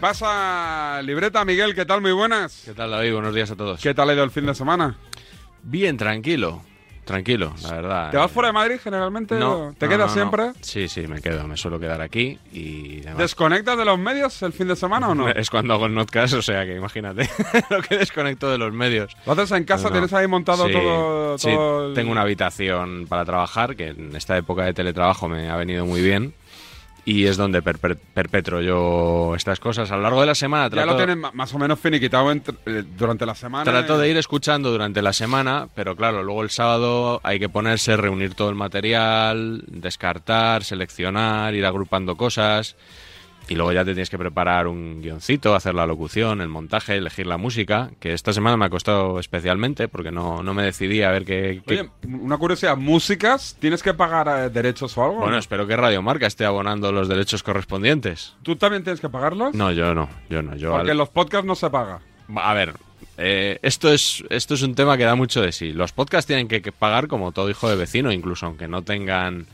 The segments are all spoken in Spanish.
¿Qué pasa, libreta Miguel? ¿Qué tal? Muy buenas. ¿Qué tal, David? Buenos días a todos. ¿Qué tal ha ido el fin de semana? Bien, tranquilo. Tranquilo, la verdad. ¿Te vas fuera de Madrid generalmente? No. ¿Te no, quedas no, siempre? Sí, sí, me quedo. Me suelo quedar aquí y demás. ¿Desconectas de los medios el fin de semana o no? Es cuando hago el notcast, o sea que imagínate lo que desconecto de los medios. ¿Lo haces en casa? ¿Tienes ahí montado Sí, todo, sí, el- tengo una habitación para trabajar, que en esta época de teletrabajo me ha venido muy bien. Y es donde perpe- perpetro yo estas cosas. A lo largo de la semana Ya lo tienes ma- más o menos finiquitado eh, durante la semana. trato de ir escuchando durante la semana, pero claro, luego el sábado hay que ponerse, reunir todo el material, descartar, seleccionar, ir agrupando cosas. Y luego ya te tienes que preparar un guioncito, hacer la locución, el montaje, elegir la música, que esta semana me ha costado especialmente porque no, no me decidí a ver qué... qué- Oye, una curiosidad, ¿músicas? ¿Tienes que pagar eh, derechos o algo? Bueno, ¿no? espero que Radio Marca esté abonando los derechos correspondientes. ¿Tú también tienes que pagarlos? No, yo no, yo no. Yo Porque al- en los podcasts no se paga. A ver, eh, esto, es, esto es un tema que da mucho de sí. Los podcasts tienen que, que pagar como todo hijo de vecino, incluso aunque no tengan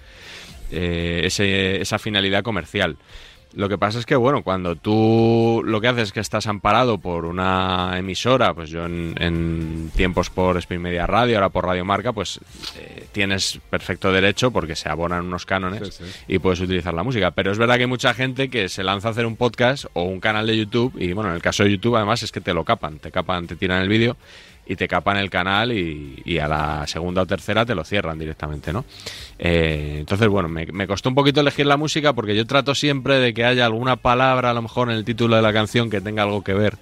eh, ese- esa finalidad comercial. Lo que pasa es que, bueno, cuando tú lo que haces es que estás amparado por una emisora, pues yo en, en tiempos por Spin Media Radio, ahora por Radio Marca, pues eh, tienes perfecto derecho porque se abonan unos cánones Sí, sí. y puedes utilizar la música. Pero es verdad que hay mucha gente que se lanza a hacer un podcast o un canal de YouTube y, bueno, en el caso de YouTube además es que te lo capan, te capan, te tiran el vídeo y te capan el canal y, y a la segunda o tercera te lo cierran directamente, ¿no? Eh, entonces, bueno, me, me costó un poquito elegir la música porque yo trato siempre de que haya alguna palabra, a lo mejor en el título de la canción, que tenga algo que ver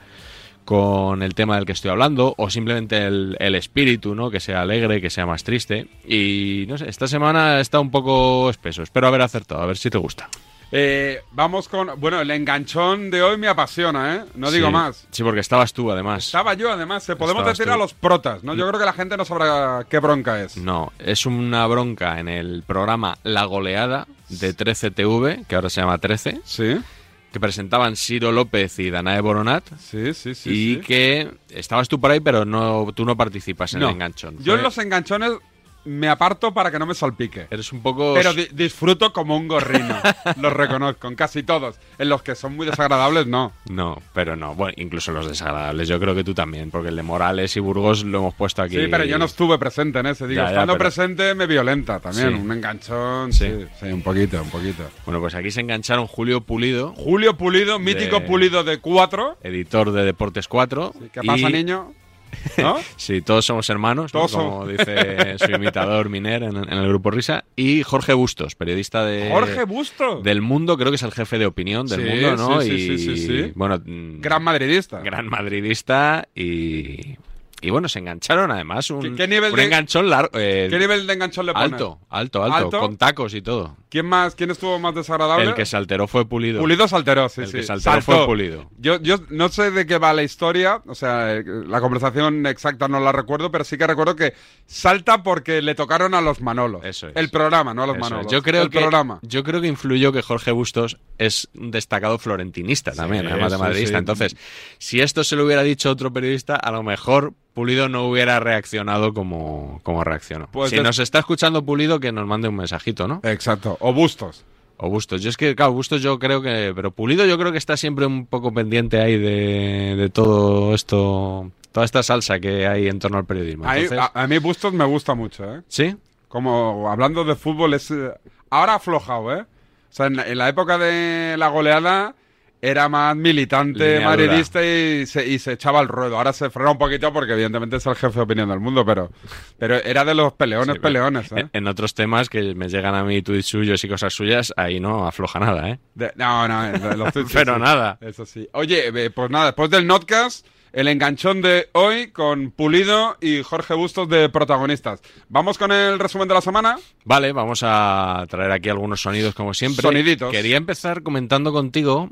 con el tema del que estoy hablando o simplemente el, el espíritu, ¿no? Que sea alegre, que sea más triste. Y no sé, esta semana está un poco espeso. Espero haber acertado, a ver si te gusta. Eh, vamos con... Bueno, el enganchón de hoy me apasiona, ¿eh? No digo Sí. más. Sí, porque estabas tú, además. Estaba yo, además. eh, Podemos Estabas decir tú. a los protas, ¿no? Yo creo que la gente no sabrá qué bronca es. No, es una bronca en el programa La Goleada de 13TV, que ahora se llama 13, Sí, que presentaban Ciro López y Danae Boronat. sí, sí, sí. y sí. que estabas tú por ahí, pero no tú no participas en No. el enganchón. Yo en los enganchones me aparto para que no me salpique. Eres un poco... Pero di- disfruto como un gorrino. los reconozco, en casi todos. En los que son muy desagradables, no. No, pero no. Bueno, incluso los desagradables. Yo creo que tú también, porque el de Morales y Burgos lo hemos puesto aquí. Sí, pero yo no estuve presente en ese. Digo, Ya, ya, estando pero- presente me violenta también. Sí. Un enganchón, sí. Sí. sí. un poquito, un poquito. Bueno, pues aquí se engancharon Julio Pulido, Julio Pulido, mítico De- Pulido de 4. editor de Deportes 4. ¿Qué pasa, y- niño? ¿No? Sí, todos somos hermanos, ¿no? Todos como somos. dice su imitador Miner en, en el grupo Risa. Y Jorge Bustos, periodista de... Jorge Busto. Del Mundo, creo que es el jefe de opinión del Sí, mundo, ¿no? sí, sí, y, sí, sí, sí. Bueno, Gran madridista. gran madridista y, y bueno, se engancharon además un, ¿Qué- qué nivel un de- largo largo. eh, ¿Qué nivel de enganchón le pones? alto, alto, alto, ¿Alto? con tacos y todo. ¿Quién más? ¿Quién estuvo más desagradable? El que se alteró fue Pulido. Pulido se alteró, sí, El sí. que se alteró Saltó. fue Pulido. Yo, yo no sé de qué va la historia, o sea, eh, la conversación exacta no la recuerdo, pero sí que recuerdo que salta porque le tocaron a los Manolos. Eso es. El programa, no a los Eso es. Manolos. Yo creo el que programa. yo creo que influyó que Jorge Bustos es un destacado florentinista también, además de madridista. sí. Entonces, si esto se lo hubiera dicho otro periodista, a lo mejor Pulido no hubiera reaccionado como, como reaccionó. Pues si nos está escuchando Pulido, que nos mande un mensajito, ¿no? Exacto. O Bustos. O Bustos. Yo es que, claro, Bustos yo creo que... Pero Pulido yo creo que está siempre un poco pendiente ahí de, de todo esto... Toda esta salsa que hay en torno al periodismo. Entonces, a, a mí Bustos me gusta mucho, ¿eh? ¿Sí? Como hablando de fútbol, es eh, ahora ha aflojado, ¿eh? O sea, en, en la época de la goleada era más militante, Línea madridista y se, y se echaba al ruedo. Ahora se frena un poquito porque evidentemente es el jefe de opinión del mundo, pero, pero era de los peleones, Sí, peleones, ¿eh? En, en otros temas que me llegan a mí tuits suyos y cosas suyas, ahí no afloja nada, ¿eh? De- no, no, de los sí, Pero sí. nada. Eso sí. Oye, eh, pues nada, después del notcast, el enganchón de hoy con Pulido y Jorge Bustos de protagonistas. Vamos con el resumen de la semana. Vale, vamos a traer aquí algunos sonidos como siempre. Soniditos. Quería empezar comentando contigo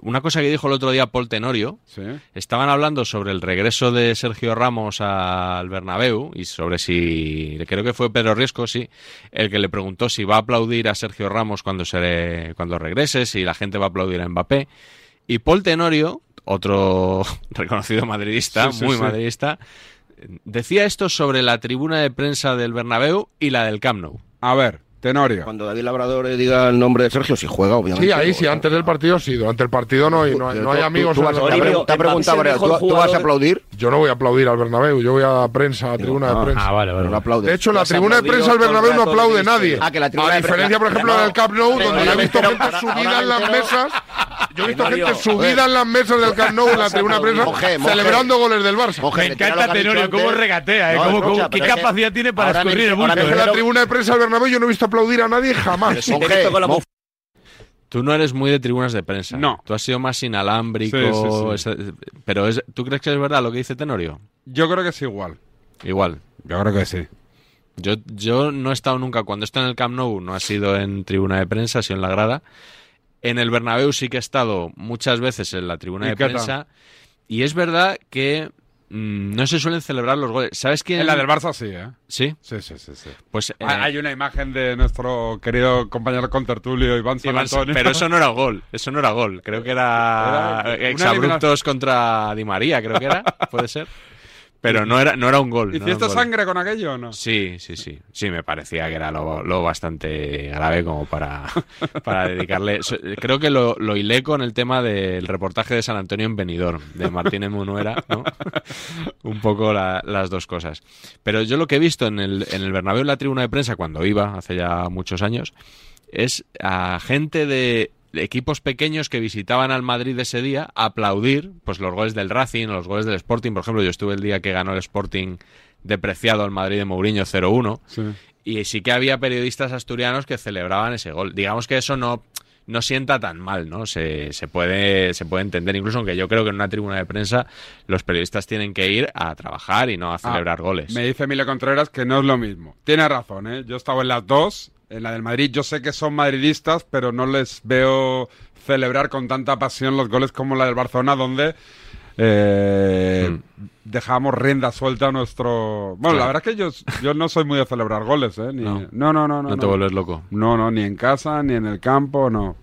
una cosa que dijo el otro día Paul Tenorio. Sí. Estaban hablando sobre el regreso de Sergio Ramos al Bernabéu y sobre si creo que fue Pedro Riesco, sí, el que le preguntó si va a aplaudir a Sergio Ramos cuando se cuando regrese, si la gente va a aplaudir a Mbappé. Y Paul Tenorio, otro reconocido madridista, Sí, sí, muy madridista, decía esto sobre la tribuna de prensa del Bernabéu y la del Camp Nou. A ver, Tenorio. Cuando David Labrador eh, diga el nombre de Sergio, si juega, obviamente. Sí, ahí sí, antes del partido sí, durante el partido no, y no, hay, no hay Tú- amigos. tú en vas- te ha te preguntado, ¿tú, tú vas a aplaudir? Yo no voy a aplaudir al Bernabéu, yo voy a prensa, a tribuna de ah, prensa. Ah, vale, No vale. lo aplaudes. De hecho, la tribuna de prensa del Bernabéu no aplaude del nadie. ministerio. Ah, que la tribuna a diferencia, por la- ejemplo, no, del Camp Nou, donde yo he visto gente subida en las mesas. Yo he visto gente subida en las mesas del Camp Nou en la tribuna de prensa celebrando goles del Barça. Me encanta Tenorio, cómo regatea, ¿eh? No, ¿Qué capacidad tiene para escurrir el bulto? En la tribuna de prensa del Bernabéu yo no he visto aplaudir a nadie jamás. He Tú no eres muy de tribunas de prensa. No. Tú has sido más inalámbrico. Sí, sí, ese- pero es, ¿tú crees que es verdad lo que dice Tenorio? Yo creo que es igual. Igual. Yo creo que sí. Yo, yo no he estado nunca, cuando estoy en el Camp Nou, no ha sido en tribuna de prensa, ha sido en la grada. En el Bernabéu sí que he estado muchas veces en la tribuna ¿Y de prensa. Y es verdad que no se suelen celebrar los goles. ¿Sabes quién? En la del Barça sí, ¿eh? Sí, Sí, sí, sí. sí. pues... eh, Hay una imagen de nuestro querido compañero contertulio Iván San Iván- Antonio. pero eso no era gol, eso no era gol. Creo que era, Era exabruptos contra Di María, creo que era, puede ser. Pero no era, no era un gol. no ¿Hiciste gol. sangre con aquello o no? Sí, sí, sí. Sí, me parecía que era lo, lo bastante grave como para, para dedicarle. Creo que lo, lo hilé con el tema del reportaje de San Antonio en Benidorm, de Martínez Munuera, ¿no? Un poco la- las dos cosas. Pero yo lo que he visto en el, en el Bernabéu, en la tribuna de prensa, cuando iba, hace ya muchos años, es a gente de equipos pequeños que visitaban al Madrid ese día a aplaudir pues los goles del Racing, los goles del Sporting. Por ejemplo, yo estuve el día que ganó el Sporting depreciado al Madrid de Mourinho 0-1 Sí. y sí que había periodistas asturianos que celebraban ese gol. Digamos que eso no, no sienta tan mal, ¿no? Se, se, puede, se puede entender, incluso aunque yo creo que en una tribuna de prensa los periodistas tienen que ir a trabajar y no a celebrar Ah, goles. Me dice Emilio Contreras que no es lo mismo. Tiene razón, ¿eh? Yo he estado en las dos. En la del Madrid yo sé que son madridistas, pero no les veo celebrar con tanta pasión los goles como la del Barcelona, donde eh, dejamos rienda suelta a nuestro... Bueno, Claro. la verdad es que yo, yo no soy muy de celebrar goles, ¿eh? Ni- No. No, no, no, no. no te vuelves loco. No, no, ni en casa, ni en el campo, no.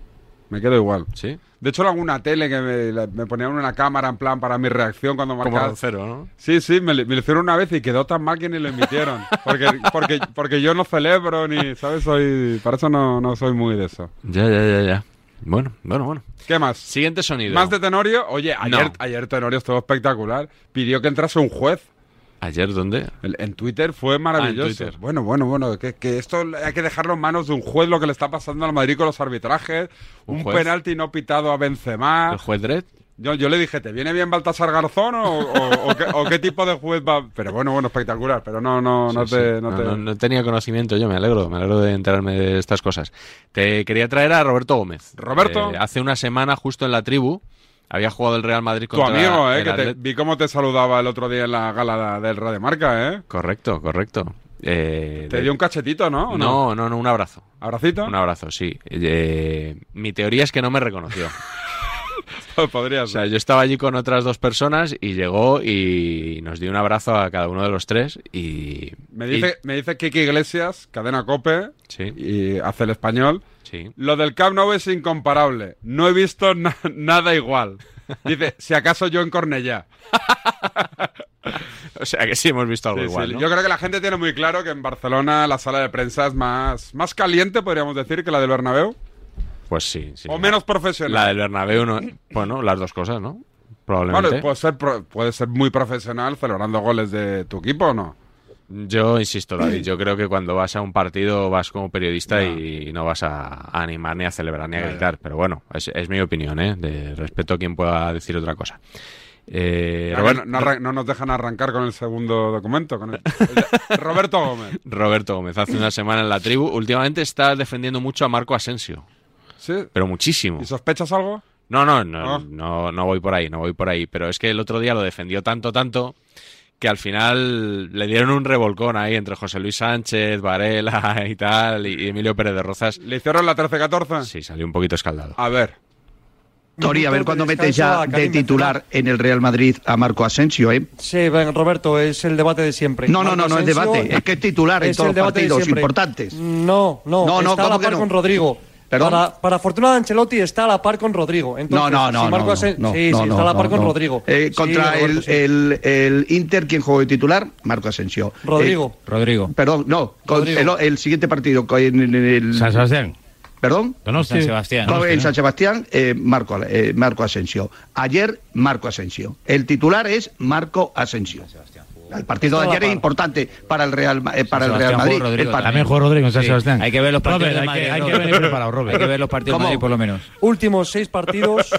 Me quedo igual. ¿Sí? De hecho, en alguna tele que me, ponían una cámara en plan para mi reacción cuando Como marcaba. Roncero, ¿no? Sí, sí, me, lo- me lo hicieron una vez y quedó tan mal que ni lo emitieron. Porque, porque, porque yo no celebro ni, ¿sabes? Soy, para eso no, no soy muy de eso. Ya, ya, ya, ya. Bueno, bueno, bueno. ¿Qué más? Siguiente sonido. ¿Más de Tenorio? Oye, ayer, No. ayer Tenorio estuvo espectacular. Pidió que entrase un juez. ¿Ayer dónde? En Twitter fue maravilloso. Ah, Twitter. Bueno, bueno, bueno, que, que esto hay que dejarlo en manos de un juez lo que le está pasando al Madrid con los arbitrajes. ¿Un Un, penalti no pitado a Benzema. ¿El juez Dredd? Yo, yo le dije, ¿te viene bien Baltasar Garzón o, o- o qué, o qué tipo de juez va? Pero bueno, bueno, espectacular. Pero no, no, no Sí, te... sí. No No, te... no- no tenía conocimiento yo, me alegro, me alegro de enterarme de estas cosas. Te quería traer a Roberto Gómez. Roberto. Eh, hace una semana, justo en la tribu, había jugado el Real Madrid Tu contra amigo, ¿eh? Que te- vi cómo te saludaba el otro día en la gala del Radio Marca, ¿eh? Correcto, correcto. Eh, Te de- dio un cachetito, ¿no? ¿O No, no, no, un abrazo. ¿Abracito? Un abrazo, sí. Eh, mi teoría es que no me reconoció. Podría O sea, ser. yo estaba allí con otras dos personas y llegó y nos dio un abrazo a cada uno de los tres y... Me dice, me dice Kiki Iglesias, cadena Cope, y- sí, y hace el español. Sí. Lo del Camp Nou es incomparable. No he visto na- nada igual. Dice, si acaso yo en Cornellá. O sea que sí hemos visto algo Sí, igual, sí. ¿no? Yo creo que la gente tiene muy claro que en Barcelona la sala de prensa es más, más caliente, podríamos decir, que la del Bernabéu. Pues sí, sí. O menos profesional. La del Bernabéu, no, bueno, las dos cosas, ¿no? Probablemente. Bueno, puede ser, puede ser muy profesional celebrando goles de tu equipo o no. Yo insisto, David, yo creo que cuando vas a un partido vas como periodista y no vas a, animar ni a celebrar ni a gritar. Pero bueno, es, es mi opinión, ¿eh? De respeto a quien pueda decir otra cosa. Eh, Robert- no, no nos dejan arrancar con el segundo documento. Con el- el de- Roberto Gómez. Roberto Gómez, hace una semana en la tribu, últimamente está defendiendo mucho a Marco Asensio, ¿Sí? pero muchísimo. ¿Y sospechas algo? No, no, no, Ah. no, no voy por ahí, no voy por ahí. Pero es que el otro día lo defendió tanto, tanto, que al final le dieron un revolcón ahí entre José Luis Sánchez, Varela y tal, y Emilio Pérez de Rozas. ¿Le hicieron la 13-14? Sí, salió un poquito escaldado. A ver. Tori, a ver cuándo metes ya de titular en el Real Madrid a Marco Asensio, ¿eh? Sí, ven, Roberto, es el debate de siempre. No, no, no, no es debate, es que es titular en es todos el los debate de partidos importantes. No, no, No, no, está a ¿cómo la par no? con Rodrigo. Perdón. Para, para fortuna de Ancelotti está a la par con Rodrigo. Entonces, no, no, no. si Marco no, Asen- no, sí, no, sí, no, está a la par no, con no. Rodrigo. Eh, Sí, contra Roberto, el, sí. el, el Inter, ¿quién jugó de titular? Marco Asensio. Rodrigo. Rodrigo. Eh, perdón, no. con- Rodrigo. el, el siguiente partido. con- en- en el- San Sebastián. ¿Perdón? Donosti. San Sebastián. No, en San Sebastián, eh, Marco, eh, Marco Asensio. Ayer, Marco Asensio. El titular es Marco Asensio. El partido de ayer es par. importante para el Real, eh, para el Real Madrid. Rodrigo El par- También jugó Rodrigo en San Sí, Sebastián. Hay que ver los partidos Robert, de hay Madrid, que, hay que Robert. venir preparado, Robert. Hay que ver los partidos de. Madrid por lo menos. Últimos seis partidos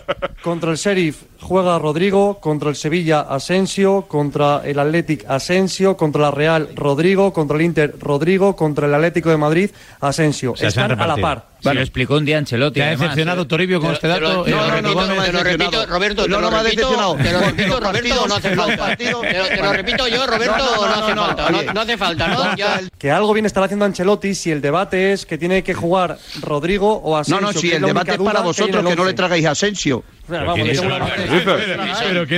contra el Sheriff juega Rodrigo, contra el Sevilla Asensio, contra el Athletic Asensio, contra la Real Rodrigo, contra el Inter Rodrigo, contra el Atlético de Madrid Asensio. sea, Están a la repartido. Par. Se lo explicó un día Ancelotti. ¿Te ha decepcionado. Toribio con este dato? te lo Eh, repito, no, no ha te lo repito. Roberto, te No, lo no me ha repito, decepcionado. te lo repito, Roberto, no hace falta. Te lo- te lo repito yo, Roberto, No, no, no, no, hace no, falta, no, no hace falta, ¿no? Que algo bien estará haciendo Ancelotti si el debate es que tiene que jugar Rodrigo o No, Asensio. no, si que es el debate es para vosotros, que no le tragáis a Asensio. ¿Pero qué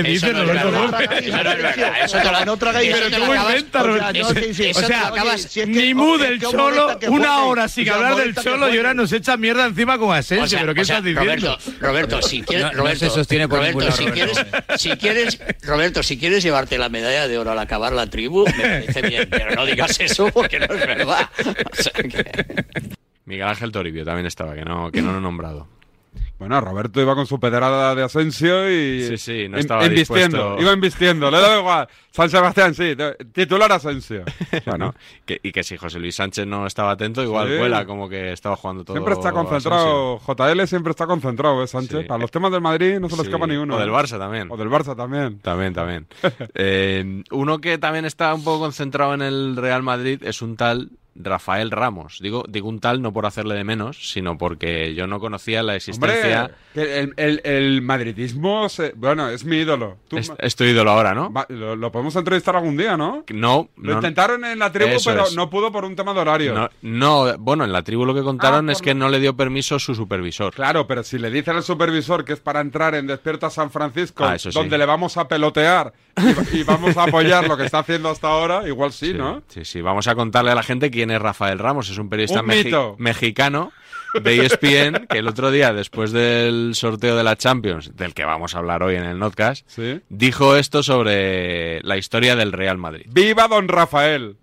dices, no es Roberto? Gómez? Eso no es verdad, eso te lo- No tragáis eso Pero te lo ¿cómo acabas- inventa, Roberto? O sea, lo acabas- si es que- Ni es mu que del Cholo, una hora sin hablar del Cholo y ahora nos echa mierda encima con Asensio. ¿Pero qué estás diciendo? Roberto, si quieres, Roberto, sostiene por Roberto, si quieres, Roberto. si quieres, Roberto, si quieres llevarte la medalla de oro al acabar la tribu, me parece bien, pero no digas eso porque no es verdad. O sea que- Miguel Ángel Toribio también estaba, que no, que no lo he nombrado. Bueno, Roberto iba con su pedrada de Asensio y. Sí, sí, no estaba invistiendo. Iba invistiendo, le da igual. San Sebastián, sí, titular Asensio. Bueno, que, y que si José Luis Sánchez no estaba atento, igual Sí. vuela como que estaba jugando todo. Siempre está concentrado, JL siempre está concentrado, ¿eh, Sánchez? Sí. Para los temas del Madrid no se le escapa ni uno. O del ¿eh? Barça también. O del Barça también. También, también. Eh, uno que también está un poco concentrado en el Real Madrid es un tal Rafael Ramos. Digo, digo un tal no por hacerle de menos, sino porque yo no conocía la existencia. El, el- el madridismo, se- bueno, es mi ídolo. Tú es, tu ídolo ahora, ¿no? lo, lo podemos entrevistar algún día, ¿no? No, Lo no, intentaron en la tribu, pero es. no pudo por un tema de horario. no, no, bueno, en la tribu lo que contaron Ah, es que no le dio permiso su supervisor. Claro, pero si le dicen al supervisor que es para entrar en Despierta San Francisco, Ah, sí. donde le vamos a pelotear y, y vamos a apoyar lo que está haciendo hasta ahora, igual sí, ¿no? Sí, sí. Vamos a contarle a la gente quién es Rafael Ramos. Es un periodista Un mexi- mito. mexicano de ESPN que el otro día, después del sorteo de la Champions, del que vamos a hablar hoy en el Notcast, Sí. dijo esto sobre la historia del Real Madrid. ¡Viva don Rafael!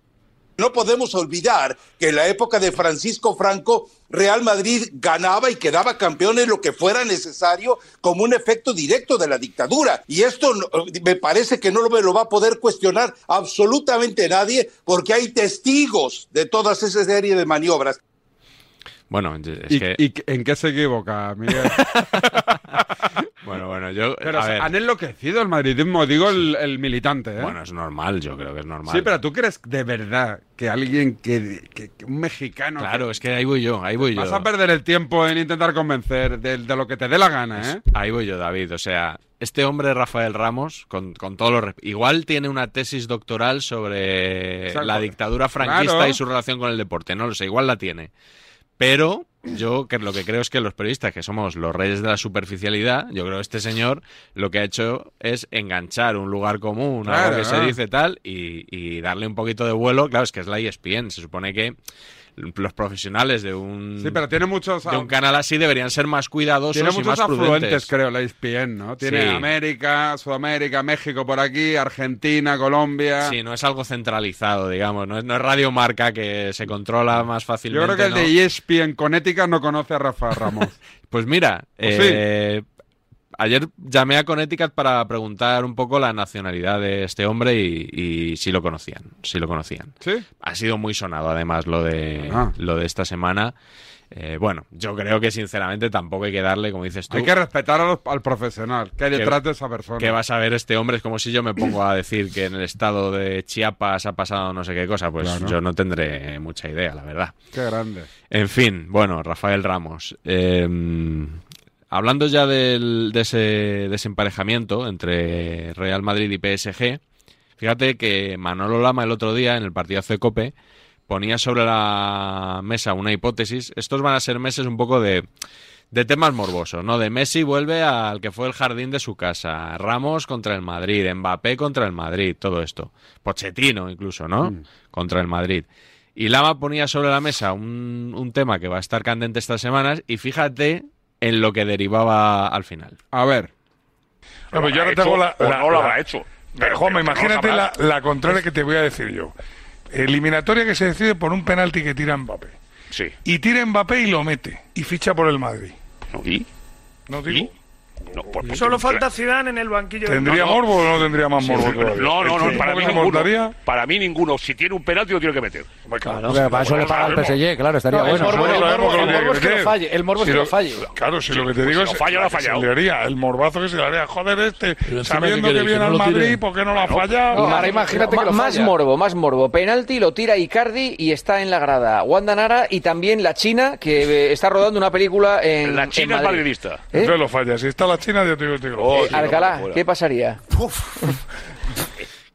No podemos olvidar que en la época de Francisco Franco, Real Madrid ganaba y quedaba campeón en lo que fuera necesario como un efecto directo de la dictadura. Y esto no- me parece que no lo, me lo va a poder cuestionar absolutamente nadie porque hay testigos de todas esa serie de maniobras. Bueno, es ¿Y, que... y en qué se equivoca, Miguel? Bueno, bueno, yo... Pero a ver, han enloquecido el madridismo, digo el, el militante, ¿eh? bueno, es normal, yo creo que es normal. sí, pero ¿tú crees de verdad que alguien que, que- que un mexicano... Claro, es que ahí voy yo, ahí voy yo. Vas a perder el tiempo en intentar convencer de, de lo que te dé la gana, ¿eh? Ahí voy yo, David. O sea, este hombre, Rafael Ramos, con, con todos los... resp- Igual tiene una tesis doctoral sobre Exacto. la dictadura franquista Claro. y su relación con el deporte. No lo sé, igual la tiene. Pero yo que lo que creo es que los periodistas, que somos los reyes de la superficialidad, yo creo que este señor lo que ha hecho es enganchar un lugar común, algo que se dice tal, y, y darle un poquito de vuelo. Claro, es que es la ESPN. Se supone que los profesionales de un, Sí, pero tiene muchos... de un canal así deberían ser más cuidadosos Tiene y muchos más afluentes, prudentes. creo, la ESPN, ¿no? Tiene Sí. América, Sudamérica, México por aquí, Argentina, Colombia... Sí, no es algo centralizado, digamos. No es, no es Radio Marca que se controla más Yo fácilmente. creo que el ¿no? de E ESPN Connecticut no conoce a Rafa Ramos. Pues mira, Pues eh, ayer llamé a Connecticut para preguntar un poco la nacionalidad de este hombre y, y si lo conocían. Si lo conocían. ¿Sí? Ha sido muy sonado, además, lo de, Ah. lo de esta semana. Eh, bueno, yo creo que sinceramente tampoco hay que darle, como dices tú, Hay que respetar a los- al profesional que hay detrás de esa persona. que vas a ver este hombre. Es como si yo me pongo a decir que en el estado de Chiapas ha pasado no sé qué cosa. Pues Claro. yo no tendré mucha idea, la verdad. Qué grande. En fin, bueno, Rafael Ramos. eh, hablando ya del- de ese desemparejamiento entre Real Madrid y PSG, fíjate que Manolo Lama el otro día en el partidazo de Cope ponía sobre la mesa una hipótesis. Estos van a ser meses un poco de, de temas morbosos, ¿no? De Messi vuelve al que fue el jardín de su casa, Ramos contra el Madrid, Mbappé contra el Madrid, todo esto. Pochettino incluso, ¿no? Contra el Madrid. Y Lama ponía sobre la mesa un, un tema que va a estar candente estas semanas y fíjate en lo que derivaba al final. A ver. No, pero yo ahora tengo la, la- no lo la- habrá hecho. Pero, Pero- Juanma, no imagínate la, la contraria que te voy a decir yo. Eliminatoria que se decide por un penalti que tira Mbappé. Sí. Y tira Mbappé y lo mete. Y ficha por el Madrid. ¿Y? ¿No digo? No, por- por- Solo falta Zidane en el banquillo. ¿Tendría No, no. morbo o no tendría más morbo Sí, todavía? No, no, no, ¿El para mí ninguno. Para mí ninguno. Si tiene un penalti, lo tiene que meter. Claro, para eso le paga el PSG, claro, estaría No, el bueno. el morbo- es que lo falle, el morbo es Si que lo- lo falle. Claro, si lo que te Pues digo si es lo falla, lo ha la que se fallado. le haría, el morbazo que se le haría. Joder, este, sabiendo ¿qué que viene ¿Que al no? Madrid, ¿por qué no lo ha fallado? No, ahora imagínate que lo más morbo, más morbo. Penalti lo tira Icardi y está en la grada. Wanda Nara y también la China que eh, está rodando una película en La China es Madrid. madridista. ¿Eh? Entonces lo falla. Si está la China, yo te digo, te digo. Oh, Eh, sí, Alcalá, no. ¿qué pasaría?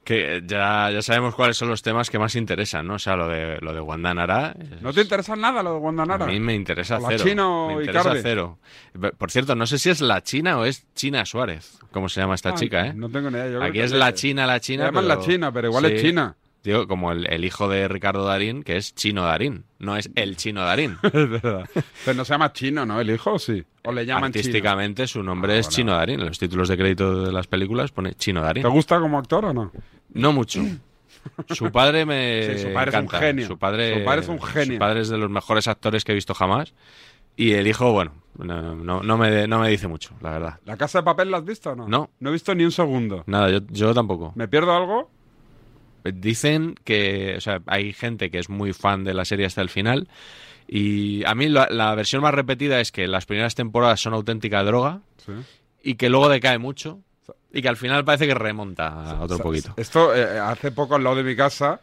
Que ya, ya sabemos cuáles son los temas que más interesan, ¿no? O sea, lo de, lo de Guandanara. ¿No te interesa nada lo de Guandanara? A mí me interesa ¿O la cero. China o me interesa Icardi? cero. Por cierto, no sé si es la China o es China Suárez, como se llama esta Ah, chica, ¿eh? No tengo ni idea. yo creo Aquí que es sí. la China, la China. Llaman pero- la China, pero igual es. China. Digo, como el, el hijo de Ricardo Darín, que es Chino Darín, no es el Chino Darín. Es verdad. Pero no se llama chino, ¿no? El hijo, sí. O le llaman chino. Artísticamente su nombre Ah, es Chino Darín. En los títulos de crédito de las películas pone Chino Darín. ¿Te gusta como actor o no? No mucho. Su padre me Sí, su padre es un genio. Su padre, Su padre es un genio. Su padre es de los mejores actores que he visto jamás. Y el hijo, bueno, no, no, no me, no me dice mucho, la verdad. ¿La casa de papel la has visto o no? No. No he visto ni un segundo. Nada, yo, yo tampoco. ¿Me pierdo algo? Dicen que, o sea, hay gente que es muy fan de la serie hasta el final. Y a mí la, la versión más repetida es que las primeras temporadas son auténtica droga Sí. y que luego decae mucho y que al final parece que remonta otro poquito. Esto, eh, hace poco al lado de mi casa,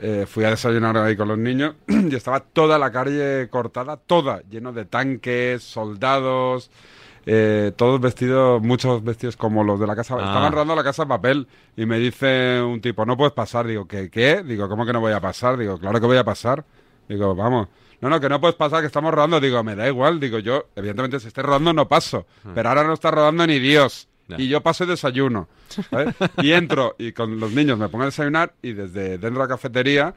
eh, fui a desayunar ahí con los niños y estaba toda la calle cortada, toda, lleno de tanques, soldados, eh, todos vestidos, muchos vestidos como los de la casa. Ah. Estaban rodando la casa de papel y me dice un tipo, no puedes pasar. Digo, ¿qué? ¿Qué? Digo, ¿cómo que no voy a pasar? Digo, claro que voy a pasar. Digo, vamos. No, no, que no puedes pasar, que estamos rodando. Digo, me da igual. Digo, yo, evidentemente, si esté rodando, no paso. Pero ahora no está rodando ni Dios. Y yo paso y desayuno. ¿sabes? y entro y con los niños me pongo a desayunar y desde dentro de la cafetería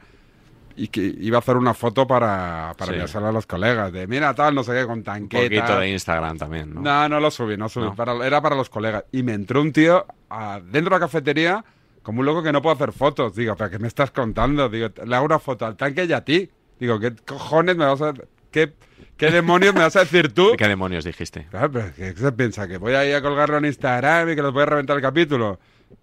y que iba a hacer una foto para, para Sí. enviársela a los colegas. De, mira, tal, no sé qué, con Un tanqueta. poquito de Instagram también, ¿no? No, no lo subí, no subí. No. Para- era para los colegas. Y me entró un tío a- dentro de la cafetería como un loco que no puede hacer fotos. Digo, ¿pero qué me estás contando? Digo, le hago una foto al tanque y a ti. Digo, ¿qué cojones me vas a... ¿Qué, qué demonios me vas a decir tú? ¿Qué demonios dijiste? Claro, pero ¿qué se piensa? ¿Que voy a ir a colgarlo en Instagram y que los voy a reventar el capítulo?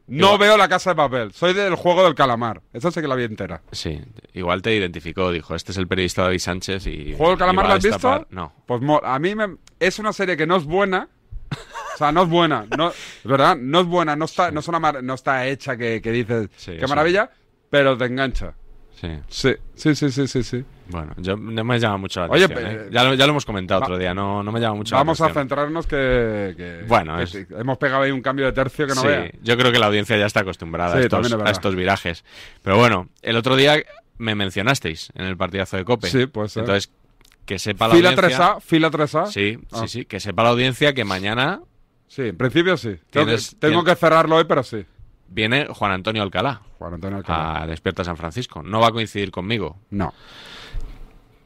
No Igual. veo la casa de papel. Soy del juego del calamar. Eso sí que la vi entera. Sí, igual te identificó, dijo, este es el periodista David Sánchez y... ¿Juego del calamar y va lo a has visto? No. Pues a mí me- es una serie que no es buena. O sea, no es buena. No, es ¿Verdad? No es buena. No está, no es una mar- no está hecha que, que dices, Sí, qué maravilla, pero te engancha. Sí. Sí, sí, sí, sí, sí. sí. Bueno, yo no me llama mucho la Oye, atención. ¿eh? ya, lo, ya lo hemos comentado Va- otro día, no, no me llama mucho Vamos la a atención. centrarnos que, que- Bueno, que es- sí, hemos pegado ahí un cambio de tercio que no sí, vea. yo creo que la audiencia ya está acostumbrada Sí, a, estos, es a virajes. Pero bueno, el otro día me mencionasteis en el partidazo de Cope. Sí, puede ser. Entonces, que sepa la Fila audiencia... 3A, fila 3A. Sí, Ah. sí, sí, que sepa la audiencia que mañana Sí, en principio sí. Tengo, que, tengo que cerrarlo hoy, pero sí. Viene Juan Antonio Alcalá Juan Antonio Alcalá. a Despierta San Francisco. No va a coincidir conmigo. No.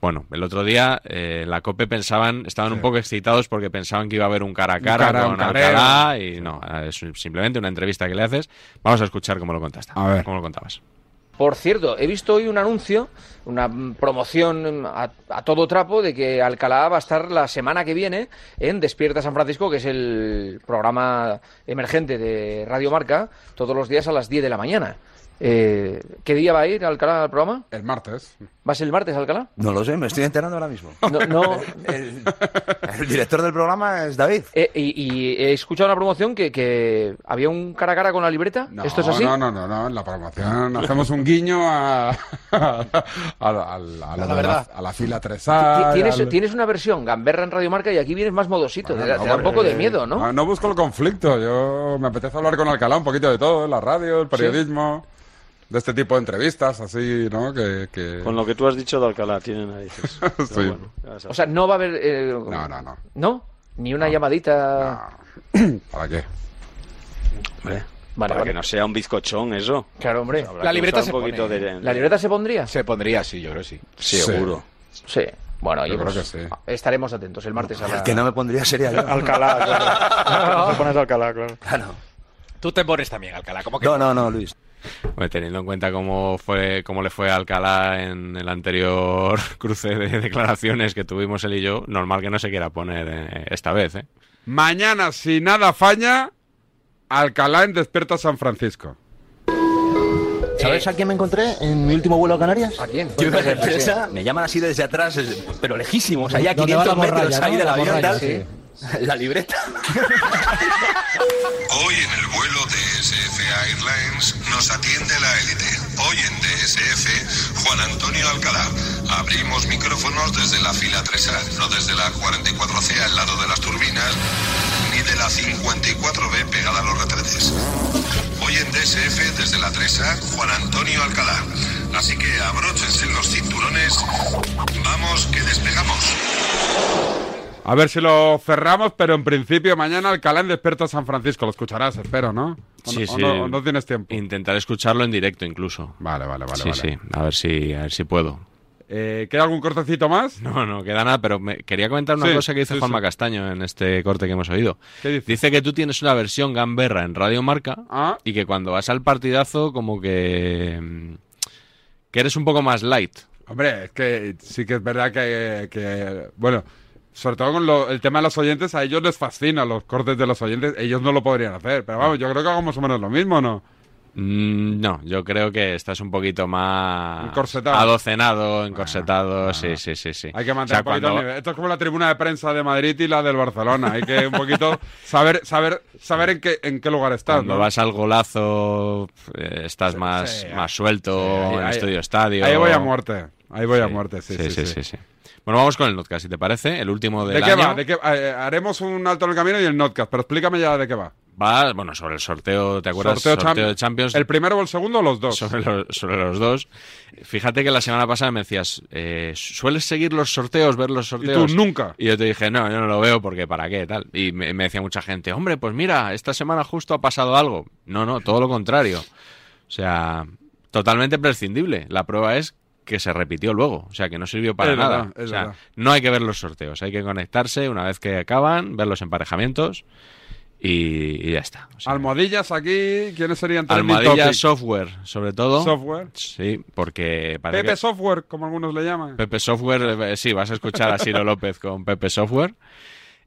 Bueno, el otro día eh, la COPE pensaban, estaban un poco excitados porque pensaban que iba a haber un cara a cara cara, con. Alcalá y no, es simplemente una entrevista que le haces. Vamos a escuchar cómo lo contaste. A ver. Cómo lo contabas. Por cierto, he visto hoy un anuncio, una promoción a, a todo trapo de que Alcalá va a estar la semana que viene en Despierta San Francisco, que es el programa emergente de Radio Marca, todos los días a las 10 de la mañana. Eh, ¿Qué día va a ir Alcalá al programa? El martes. ¿Va a ser el martes, Alcalá? No lo sé, me estoy enterando ahora mismo. No, no, El, el director del programa es David. Eh, y, y he escuchado una promoción que, que había un cara a cara con la libreta. No, ¿Esto es así? No, no, no, no. En la promoción hacemos un guiño a, a, a, a- a lo la a la fila Ti- 3A. Tienes, al- tienes una versión gamberra en Radio Marca y aquí vienes más modosito. Bueno, te da, no, te da un poco de miedo, ¿no? No, no busco el conflicto. Yo me apetece hablar con Alcalá un poquito de todo, la radio, el periodismo, de este tipo de entrevistas, así, ¿no? Que, que- Con lo que tú has dicho de Alcalá, tiene narices. Sí. bueno. O sea, no va a haber... eh, No, no, no. ¿No? Ni una llamadita... ¿Para qué? Hombre, Vale, Para vale. que no sea un bizcochón eso. Claro, hombre. Que usar un poquito de... ¿La libreta se pondría? Se pondría, sí, yo creo que sí. Seguro. Sí. Bueno, Yo creo pues, que sí. estaremos atentos el martes a la... El que no me pondría sería yo. Alcalá, claro. Te pones Alcalá, claro. Tú te pones también, Alcalá. ¿Cómo que No, no, no, Luis. Hombre, teniendo en cuenta cómo fue cómo le fue a Alcalá en el anterior cruce de declaraciones que tuvimos él y yo, normal que no se quiera poner eh, esta vez, ¿eh? Mañana, si nada falla, Alcalá en Despierta San Francisco. ¿Sabes a quién me encontré en mi último vuelo a Canarias? ¿A quién? Yo iba en la empresa, me llaman así desde atrás, pero lejísimos, allá a ¿Dónde va 500 la metros ahí no? del La avión. morralla, tal. sí. La libreta. Hoy en el vuelo de SF Airlines nos atiende la élite. Hoy en DSF, Juan Antonio Alcalá. Abrimos micrófonos desde la fila 3A, no desde la 44C al lado de las turbinas, ni de la 54B pegada a los retretes. Hoy en DSF, desde la 3A, Juan Antonio Alcalá. Así que abróchense los cinturones. Vamos, que despegamos. A ver si lo cerramos, pero en principio mañana Alcalá en Despierta San Francisco. Lo escucharás, espero, ¿no? ¿O Sí, no, sí. o no- o no tienes tiempo? Intentar escucharlo en directo incluso. Vale, vale, vale. sí, vale. sí, a ver si a ver si puedo. Eh, ¿Queda algún cortecito más? No, no queda nada, pero me, quería comentar una Sí, cosa que dice sí, Juanma sí. Castaño en este corte que hemos oído. ¿Qué dice? que tú tienes una versión gamberra en Radio Marca Ah. y que cuando vas al partidazo como que que eres un poco más light. Hombre, es que sí que es verdad que, que, bueno, sobre todo con lo- el tema de los oyentes, a ellos les fascina los cortes de los oyentes, ellos no lo podrían hacer, pero vamos, yo creo que hago más o menos lo mismo, ¿no? Mm, no, yo creo que estás un poquito más Encorsetado. adocenado, encorsetado, sí, sí, sí, sí. Hay que O mantener sea, un poquito el cuando- nivel. Esto es como la tribuna de prensa de Madrid y la del Barcelona, hay que un poquito saber saber saber en qué en qué lugar estás, Cuando ¿no? vas al golazo eh, estás más, sí, más suelto ahí- en ahí- estudio estadio. Ahí voy a muerte, ahí voy a Sí, muerte, sí, sí, sí, sí. Bueno, vamos con el notcast, si te parece, el último ¿De qué año. va? ¿De qué, eh, haremos un alto en el camino y el notcast, pero explícame ya de qué va. Va, bueno, sobre el sorteo, ¿te acuerdas? Sorteo Sorteo, de Champions. ¿El primero o el segundo o los dos? Sobre los, sobre los dos. Fíjate que la semana pasada me decías, eh, ¿sueles seguir los sorteos, ver los sorteos? nunca. Y yo te dije, no, yo no lo veo porque ¿para qué? tal Y me, me decía mucha gente, hombre, pues mira, esta semana justo ha pasado algo. No, no, todo lo contrario. O sea, totalmente prescindible. La prueba es que se repitió luego, o sea, que no sirvió para Es nada. verdad, es o sea, verdad. no hay que ver los sorteos, hay que conectarse una vez que acaban, ver los emparejamientos y, y ya está. O sea, Almohadillas aquí, ¿quiénes serían trending Almohadilla topic? software, sobre todo. Software. Sí, porque parece Pepe que- Software, como algunos le llaman. Pepe Software, eh, sí, vas a escuchar a Ciro López con Pepe Software.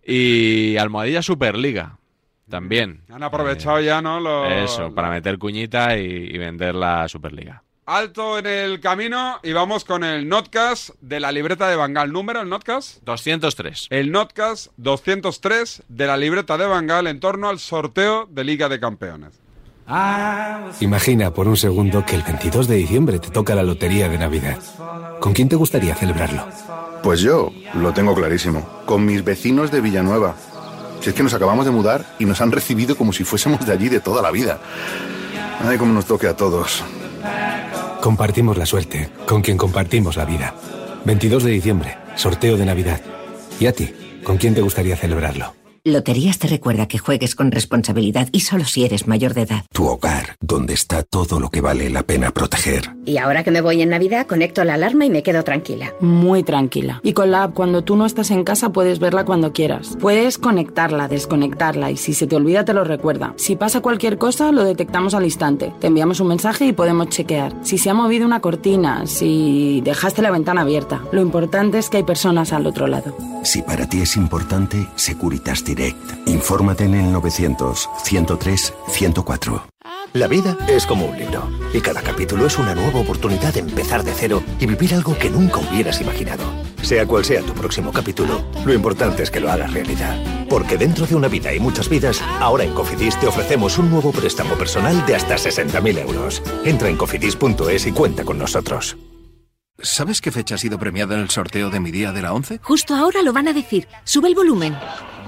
Y Almohadilla Superliga, también. Han aprovechado ya, ¿no? Lo- Eso, para meter cuñita y, y vender la Superliga. Alto en el camino y vamos con el notcast de la libreta de Bangal. ¿Número el notcast? 203. El notcast 203 de la libreta de Bangal en torno al sorteo de Liga de Campeones. Imagina por un segundo que el 22 de diciembre te toca la lotería de Navidad. ¿Con quién te gustaría celebrarlo? Pues yo lo tengo clarísimo, con mis vecinos de Villanueva. Si es que nos acabamos de mudar y nos han recibido como si fuésemos de allí de toda la vida. Ay, cómo nos toque a todos. Compartimos la suerte, con quien compartimos la vida. 22 de diciembre, sorteo de Navidad. ¿Y a ti? ¿Con quién te gustaría celebrarlo? Loterías te recuerda que juegues con responsabilidad y solo si eres mayor de edad. Tu hogar, donde está todo lo que vale la pena proteger. Y ahora que me voy en Navidad, conecto la alarma y me quedo tranquila. Muy tranquila. Y con la app, cuando tú no estás en casa, puedes verla cuando quieras. Puedes conectarla, desconectarla y si se te olvida, te lo recuerda. Si pasa cualquier cosa, lo detectamos al instante. Te enviamos un mensaje y podemos chequear. Si se ha movido una cortina, si dejaste la ventana abierta. Lo importante es que hay personas al otro lado. Si para ti es importante, Securitas Direct. Infórmate en el 900 103 104. La vida es como un libro y cada capítulo es una nueva oportunidad de empezar de cero y vivir algo que nunca hubieras imaginado. Sea cual sea tu próximo capítulo, lo importante es que lo hagas realidad. Porque dentro de una vida y muchas vidas, ahora en Cofidis te ofrecemos un nuevo préstamo personal de hasta 60.000 euros. Entra en cofidis.es y cuenta con nosotros. ¿Sabes qué fecha ha sido premiada en el sorteo de mi día de la 11? Justo ahora lo van a decir. Sube el volumen.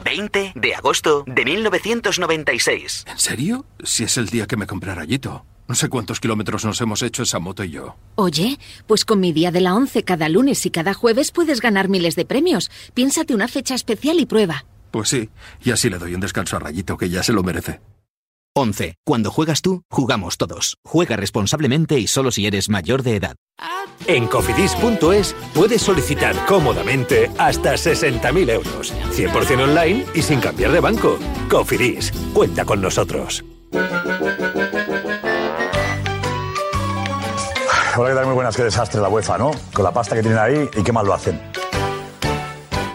20 de agosto de 1996. ¿En serio? Si es el día que me compré rayito. No sé cuántos kilómetros nos hemos hecho esa moto y yo. Oye, pues con mi día de la 11 cada lunes y cada jueves puedes ganar miles de premios. Piénsate una fecha especial y prueba. Pues sí, y así le doy un descanso a Rayito que ya se lo merece. 11. Cuando juegas tú, jugamos todos. Juega responsablemente y solo si eres mayor de edad. En cofidis.es puedes solicitar cómodamente hasta 60.000 euros. 100% online y sin cambiar de banco. Cofidis, cuenta con nosotros. Hola, ¿qué tal? Muy buenas, qué desastre la UEFA, ¿no? Con la pasta que tienen ahí y qué mal lo hacen.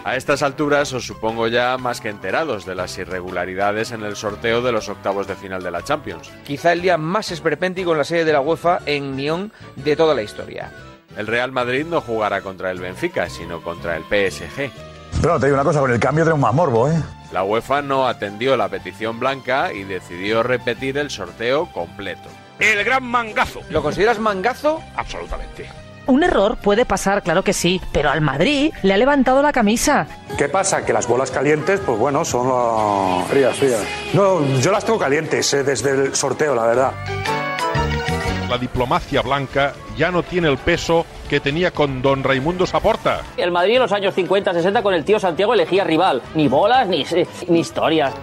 A estas alturas os supongo ya más que enterados de las irregularidades en el sorteo de los octavos de final de la Champions. Quizá el día más esperpéntico en la sede de la UEFA en Nyon de toda la historia. El Real Madrid no jugará contra el Benfica, sino contra el PSG. Pero te digo una cosa, con el cambio tenemos más morbo, ¿eh? La UEFA no atendió la petición blanca y decidió repetir el sorteo completo. El gran mangazo. ¿Lo consideras mangazo? Absolutamente. Un error puede pasar, claro que sí, pero al Madrid le ha levantado la camisa. ¿Qué pasa? Que las bolas calientes, pues bueno, son las... Frías, frías. No, yo las tengo calientes eh, desde el sorteo, la verdad. La diplomacia blanca ya no tiene el peso que tenía con don Raimundo Saporta. El Madrid en los años 50-60 con el tío Santiago elegía rival. Ni bolas ni, ni historias.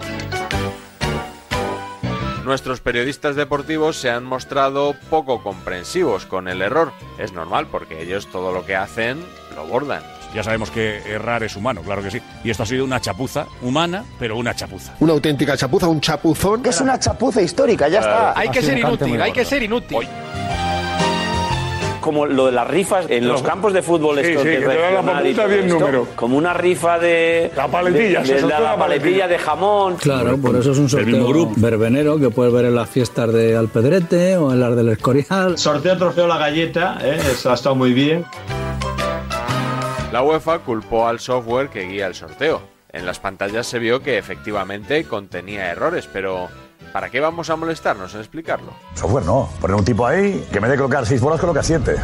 Nuestros periodistas deportivos se han mostrado poco comprensivos con el error. Es normal porque ellos todo lo que hacen lo bordan. Ya sabemos que errar es humano, claro que sí. Y esto ha sido una chapuza humana, pero una chapuza. Una auténtica chapuza, un chapuzón. Es una chapuza histórica, ya está. Hay que ser inútil, hay que ser inútil. Como lo de las rifas en los campos de fútbol Sí, estos sí, de que te la y todo bien esto, número. Como una rifa de... La paletilla, de, de soltó la la paletilla paletilla. de jamón. Claro, por eso es un sorteo verbenero que puedes ver en las fiestas de Alpedrete o en las del Escorial. Sorteo trofeo la galleta, ¿eh? eso ha estado muy bien. La UEFA culpó al software que guía el sorteo. En las pantallas se vio que efectivamente contenía errores, pero ¿para qué vamos a molestarnos en explicarlo? Software no. Poner un tipo ahí que en vez de colocar seis bolas coloca siete.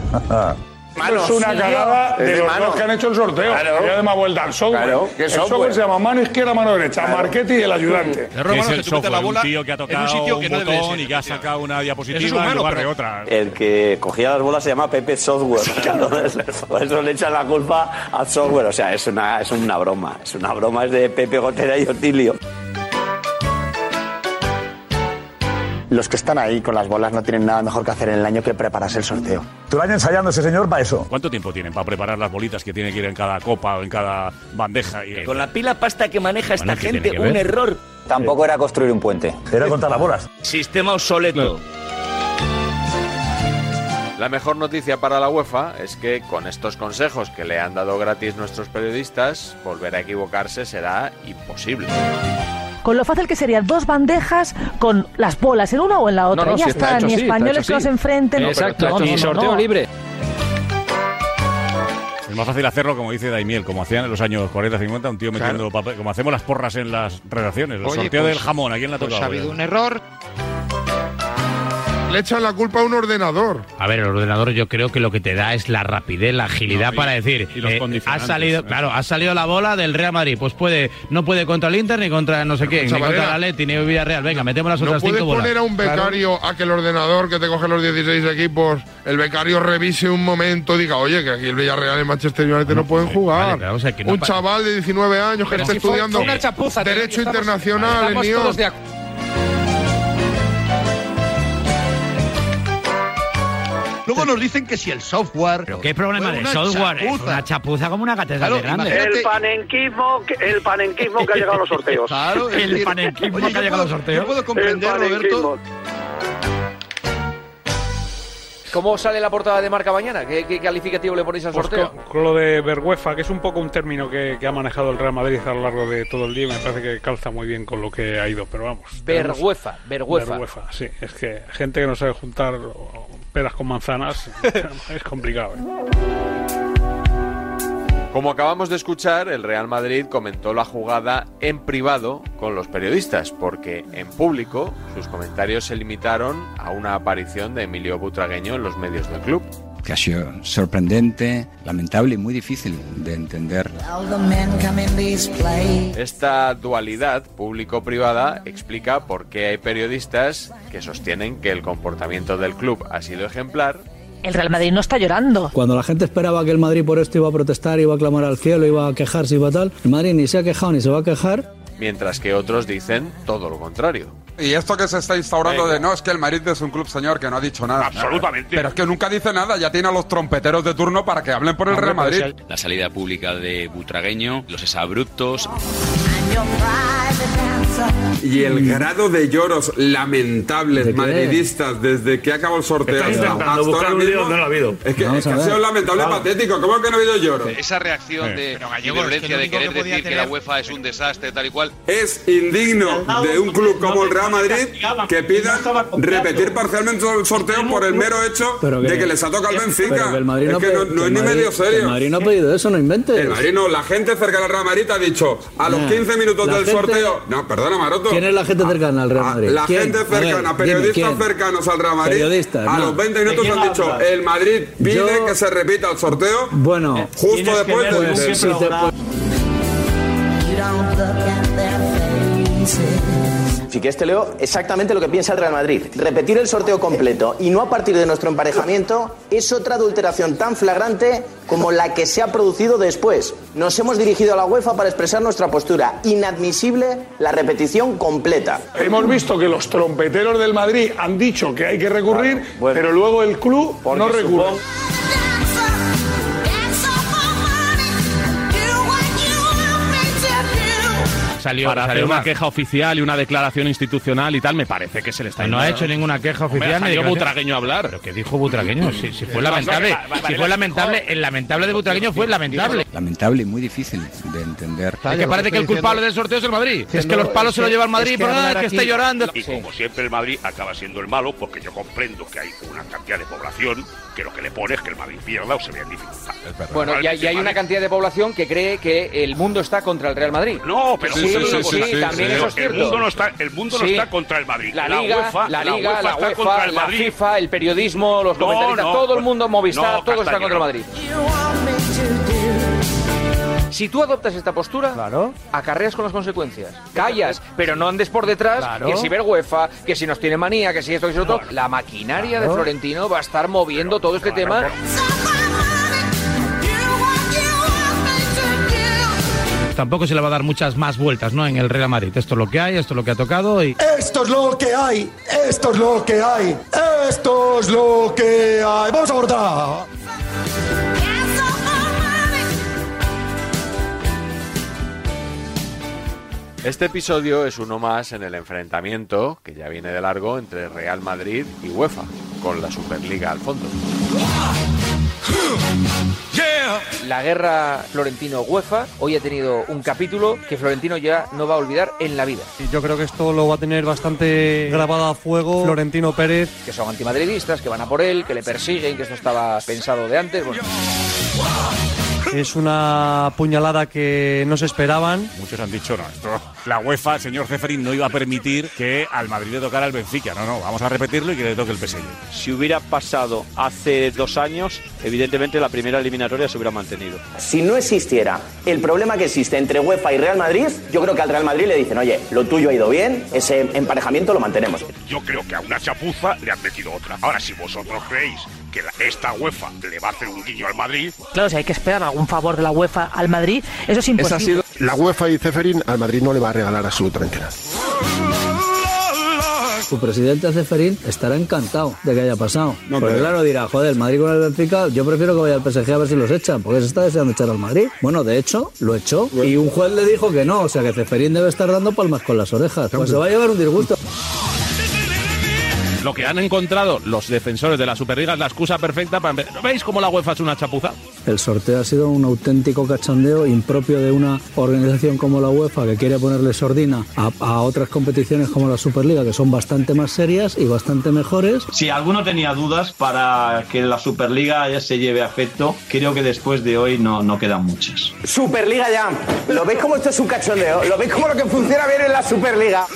Esto es una cagada de los dos que han hecho el sorteo. Claro. Ya de más vuelta al software. Claro, ¿qué el software? se llama mano izquierda, mano derecha, Marchetti y el ayudante. Es el software, un tío que ha tocado en un sitio que un no botón ser, y que ha sacado una diapositiva es humano, en lugar de pero- otra. El que cogía las bolas se llama Pepe Software. Entonces, por eso le echan la culpa al software. O sea, es una, es una broma. Es una broma, es de Pepe Gotera y Otilio. Los que están ahí con las bolas no tienen nada mejor que hacer en el año que prepararse el sorteo. Año ensayando ese señor para eso. ¿Cuánto tiempo tienen para preparar las bolitas que tiene que ir en cada copa o en cada bandeja? Y... Con la pila pasta que maneja esta Bueno, ¿qué gente, un ver? error. Tampoco era construir un puente. Era contar las bolas. Sistema obsoleto. La mejor noticia para la UEFA es que con estos consejos que le han dado gratis nuestros periodistas, volver a equivocarse será imposible. Con lo fácil que serían dos bandejas con las bolas en una o en la otra. no, ya si está está, hecho ni está españoles hecho que los así. enfrenten. Exacto, No, no, y no, sorteo no. libre. Es más fácil hacerlo, como dice Daimiel, como hacían en los años 40, 50, un tío metiendo papel, como hacemos las porras en las redacciones. El Oye, sorteo pues- del jamón, ¿a quién le ha pues tocado? ha habido un error. Le echan la culpa a un ordenador. A ver, el ordenador yo creo que lo que te da es la rapidez, la agilidad No, y- para decir, y los eh, ha condicionantes, salido, ¿eh? claro, ha salido la bola del Real Madrid, pues puede, no puede contra el Inter ni contra no sé quién, ni contra el Atleti ni Villarreal. Venga, metemos las No otras puedes cinco bolas. poner a un becario a que el ordenador que te coge los 16 equipos, el becario revise un momento y diga, oye, que aquí el Villarreal y el Manchester United no pueden jugar. vale, que no un chaval de 19 años que está estudiando fue una chapuza, tío, Derecho estamos- Internacional en Lyon. Luego nos dicen que si el software. Pero qué problema fue de una software. Es chapuza. una chapuza como una catedral de grande. El panenquismo, que- el panenquismo que ha llegado a los sorteos. Claro, es El decir, panenquismo oye, que ha llegado a los puedo- sorteos. yo puedo comprender, Roberto. ¿Cómo sale la portada de marca mañana? ¿Qué, qué calificativo le ponéis al Pues sorteo? con, con lo de vergüenza, que es un poco un término que, que ha manejado el Real Madrid a lo largo de todo el día, y me parece que calza muy bien con lo que ha ido, pero vamos. Vergüenza, vergüenza. Vergüenza, sí. Es que gente que no sabe juntar peras con manzanas es complicado. ¿eh? Como acabamos de escuchar, el Real Madrid comentó la jugada en privado con los periodistas, porque en público sus comentarios se limitaron a una aparición de Emilio Butragueño en los medios del club. Que ha sido sorprendente, lamentable y muy difícil de entender. Esta dualidad público-privada explica por qué hay periodistas que sostienen que el comportamiento del club ha sido ejemplar El Real Madrid no está llorando. Cuando la gente esperaba que el Madrid por esto iba a protestar, iba a clamar al cielo, iba a quejarse, iba a tal, el Madrid ni se ha quejado ni se va a quejar. Mientras que otros dicen todo lo contrario. Y esto que se está instaurando de no, es que el Madrid es un club señor que no ha dicho nada. Absolutamente. Pero es que nunca dice nada, ya tiene a los trompeteros de turno para que hablen por el Real Madrid. La salida pública de Butragueño, los exabruptos. Y el grado de lloros lamentables madridistas desde que acabó el sorteo Están hasta, intentando hasta buscar ahora un lío mismo, donde no ha habido. Es que, es que a ha sido lamentable patético. ¿Cómo que no ha habido lloros? Esa reacción de violencia de querer decir que la UEFA es un desastre, tal y cual. Es indigno de un club como el Real Madrid que pida repetir parcialmente el sorteo por el mero hecho de que les ha tocado el Benfica. El Madrid es no, que pe- no, que no es el ni Madrid- medio que serio. El Madrid no ha pedido eso, no inventes. El Madrid no, la gente cerca del Real Madrid ha dicho a los Eh, 15 minutos del sorteo. No, perdona, Maroto. ¿Quién es la gente cercana al Real Ah, Madrid? La ¿Quién? gente ver, cercana, dime, periodistas cercanos al Real Madrid. Periodistas, a no. los 20 minutos ¿De han dicho: el Madrid pide Yo- que se repita el sorteo. Bueno, Justo tienes que después de- un de- si te- Si quieres te leo exactamente lo que piensa el Real Madrid. Repetir el sorteo completo y no a partir de nuestro emparejamiento es otra adulteración tan flagrante como la que se ha producido después. Nos hemos dirigido a la UEFA para expresar nuestra postura. Inadmisible la repetición completa. Hemos visto que los trompeteros del Madrid han dicho que hay que recurrir, pero luego el club no recurre. Salió, para salió hacer una más. queja oficial y una declaración institucional y tal, me parece que se le está No ha yendo- hecho ninguna queja Hombre, oficial. ni salió. Butragueño a hablar. ¿Pero qué dijo Butragueño? Si, si fue No, lamentable. Si fue lamentable, el lamentable de Butragueño fue lamentable. Lamentable y muy difícil de entender. Es que parece que el culpable del sorteo es el Madrid. Es que los palos se los lleva el Madrid, por nada, que esté llorando. Y como siempre el Madrid acaba siendo el malo, porque yo comprendo que hay una cantidad de población que lo que le pone es que el Madrid pierda o se vea en dificultad. Bueno, y hay, y hay una cantidad de población que cree que el mundo está contra el Real Madrid. No, pero sí, sí, sí, sí, sí, sí, también sí. eso es El mundo no está, el mundo no Sí. está contra el Madrid. La Liga, UEFA, la Liga, la UEFA, contra el la Madrid. FIFA, el periodismo, los No, comentaristas, no, todo el mundo, Movistar, no, todo está contra el. Madrid. Si tú adoptas esta postura, acarreas con las consecuencias. Callas, pero no andes por detrás, Claro. que si ver UEFA, que si nos tiene manía, que si esto, que si lo otro. La maquinaria de Claro. Florentino va a estar moviendo todo este tema. Tampoco se le va a dar muchas más vueltas, ¿no? En el Real Madrid. Esto es lo que hay, esto es lo que ha tocado y. Esto es lo que hay, esto es lo que hay, esto es lo que hay. Vamos a abordar. Este episodio es uno más en el enfrentamiento, que ya viene de largo, entre Real Madrid y UEFA, con la Superliga al fondo. La guerra Florentino-UEFA hoy ha tenido un capítulo que Florentino ya no va a olvidar en la vida. Yo creo que esto lo va a tener bastante grabado a fuego Florentino Pérez. Que son antimadridistas, que van a por él, que le persiguen, que esto estaba pensado de antes. Bueno, Es una puñalada que no se esperaban. Muchos han dicho, no, esto, la UEFA, el señor Ceferín, no iba a permitir que al Madrid le tocara el Benfica. No, no, vamos a repetirlo y que le toque el PSG. Si hubiera pasado hace dos años, evidentemente la primera eliminatoria se hubiera mantenido. Si no existiera el problema que existe entre UEFA y Real Madrid, yo creo que al Real Madrid le dicen, oye, lo tuyo ha ido bien, ese emparejamiento lo mantenemos. Yo creo que a una chapuza le han metido otra. Ahora, si vosotros creéis que la- esta UEFA le va a hacer un guiño al Madrid, Claro, si hay que esperar algún favor de la UEFA al Madrid, eso es imposible. La UEFA y Ceferín al Madrid no le va a regalar absolutamente nada. Su presidente Ceferín estará encantado de que haya pasado. No porque creo. claro, dirá, joder, el Madrid con el Benfica, yo prefiero que vaya al PSG a ver si los echan, porque se está deseando echar al Madrid. Bueno, de hecho, lo echó. Y un juez le dijo que no, o sea que Ceferín debe estar dando palmas con las orejas. Pues se va a llevar un disgusto. Lo que han encontrado los defensores de la Superliga es la excusa perfecta para... ¿Veis cómo la UEFA es una chapuza? El sorteo ha sido un auténtico cachondeo impropio de una organización como la UEFA que quiere ponerle sordina a, a otras competiciones como la Superliga, que son bastante más serias y bastante mejores. Si alguno tenía dudas para que la Superliga ya se lleve a efecto, creo que después de hoy no, no quedan muchas. Superliga ya. ¿Lo veis como esto es un cachondeo? ¿Lo veis como lo que funciona bien en la Superliga?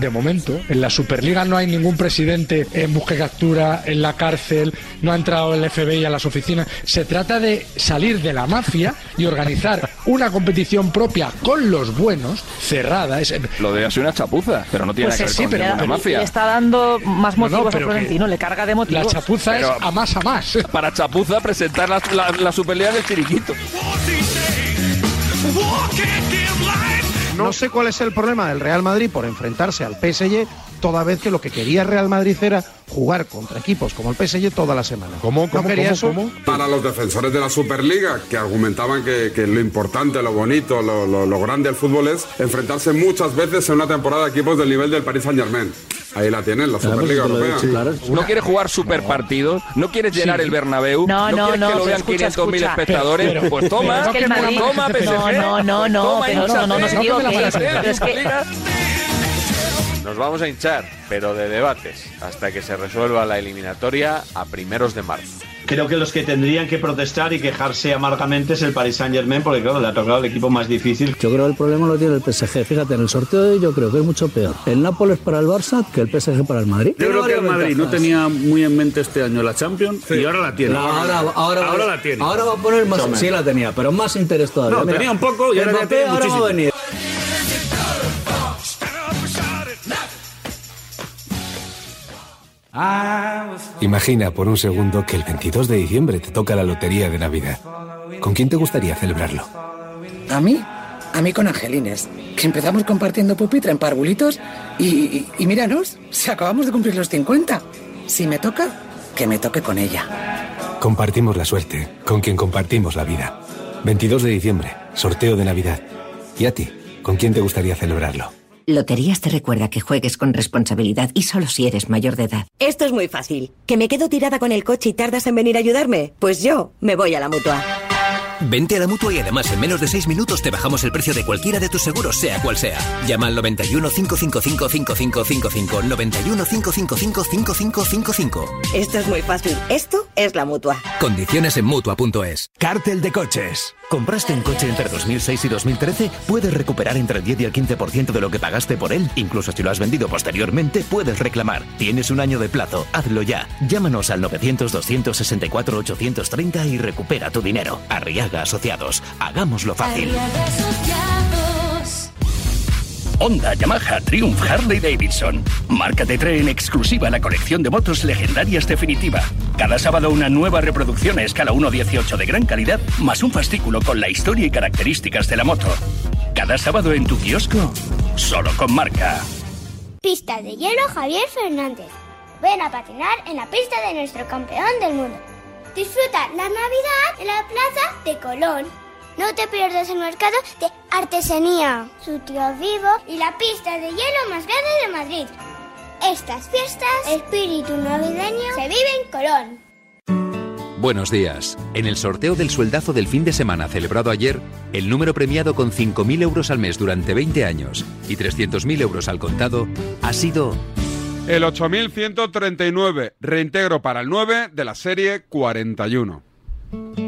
De momento, en la Superliga no hay ningún presidente en busca y captura, en la cárcel, no ha entrado el FBI a las oficinas. Se trata de salir de la mafia y organizar una competición propia con los buenos, cerrada. Es, Lo de hacer una chapuza, pero no tiene Pues nada que sí, ver con pero ninguna le mafia. está dando más No, no, motivos a pero que Florentino, le carga de motivos. la chapuza Pero- es a más a más. Para chapuza presentar la, la, la Superliga del Chiriquito. No sé cuál es el problema del Real Madrid por enfrentarse al PSG, toda vez que lo que quería el Real Madrid era jugar contra equipos como el PSG toda la semana. ¿Cómo? ¿No quería eso? Para los defensores de la Superliga, que argumentaban que, que lo importante, lo bonito, lo, lo- lo grande del fútbol es enfrentarse muchas veces en una temporada a equipos del nivel del Paris Saint Germain. Ahí la tienen, la Superliga Europea. ¿No quieres jugar super partidos? ¿No quieres llenar el Bernabéu? No, no, quieres no, que lo vean escucha, 500.000 escucha. espectadores? Pero- pues toma, toma, PSG. No, no, no, no, Toma, pero no, no, no se. Nos vamos a hinchar, pero de debates, hasta que se resuelva la eliminatoria a primeros de marzo. Creo que los que tendrían que protestar y quejarse amargamente es el Paris Saint Germain, porque claro, le ha tocado el equipo más difícil. Yo creo que el problema lo tiene el PSG. Fíjate, en el sorteo de hoy yo creo que es mucho peor. El Nápoles para el Barça que el PSG para el Madrid. Yo creo que el Madrid no tenía muy en mente este año la Champions y ahora la tiene. No, ahora, ahora, Ahora la tiene. Ahora va a poner más. Sí, la tenía, pero más interés todavía. No, Mira, tenía un poco y ahora ya tiene ahora va a venir. Imagina por un segundo que el 22 de diciembre te toca la lotería de Navidad. ¿Con quién te gustaría celebrarlo? ¿A mí? A mí con Angelines, que empezamos compartiendo pupitre en parvulitos y, y, y míranos, si acabamos de cumplir los 50. Si me toca, que me toque con ella. Compartimos la suerte, con quien compartimos la vida. 22 de diciembre, sorteo de Navidad. ¿Y a ti? ¿Con quién te gustaría celebrarlo? Loterías te recuerda que juegues con responsabilidad y solo si eres mayor de edad. Esto es muy fácil. ¿Que me quedo tirada con el coche y tardas en venir a ayudarme? Pues yo me voy a la mutua. Vente a la mutua y además en menos de 6 minutos te bajamos el precio de cualquiera de tus seguros, sea cual sea. Llama al 91 555 5555. 91 555 5555. Esto es muy fácil. Esto es la mutua. Condiciones en mutua.es. Cártel de coches. ¿Compraste un coche entre 2006 y 2013? Puedes recuperar entre el 10 y el 15% de lo que pagaste por él. Incluso si lo has vendido posteriormente, puedes reclamar. Tienes un año de plazo. Hazlo ya. Llámanos al 900-264-830 y recupera tu dinero. Arriaga Asociados. Hagámoslo fácil. Honda, Yamaha, Triumph, Harley Davidson. Marca te trae en exclusiva la colección de motos legendarias definitiva. Cada sábado una nueva reproducción a escala 1.18 de gran calidad, más un fascículo con la historia y características de la moto. Cada sábado en tu kiosco, solo con marca. Pista de hielo Javier Fernández. Ven a patinar en la pista de nuestro campeón del mundo. Disfruta la Navidad en la plaza de Colón. No te pierdas el mercado de artesanía, su tío vivo y la pista de hielo más grande de Madrid. Estas fiestas, espíritu navideño, se vive en Colón. Buenos días. En el sorteo del sueldazo del fin de semana celebrado ayer, el número premiado con 5.000 euros al mes durante 20 años y 300.000 euros al contado ha sido El 8139, reintegro para el 9 de la serie 41.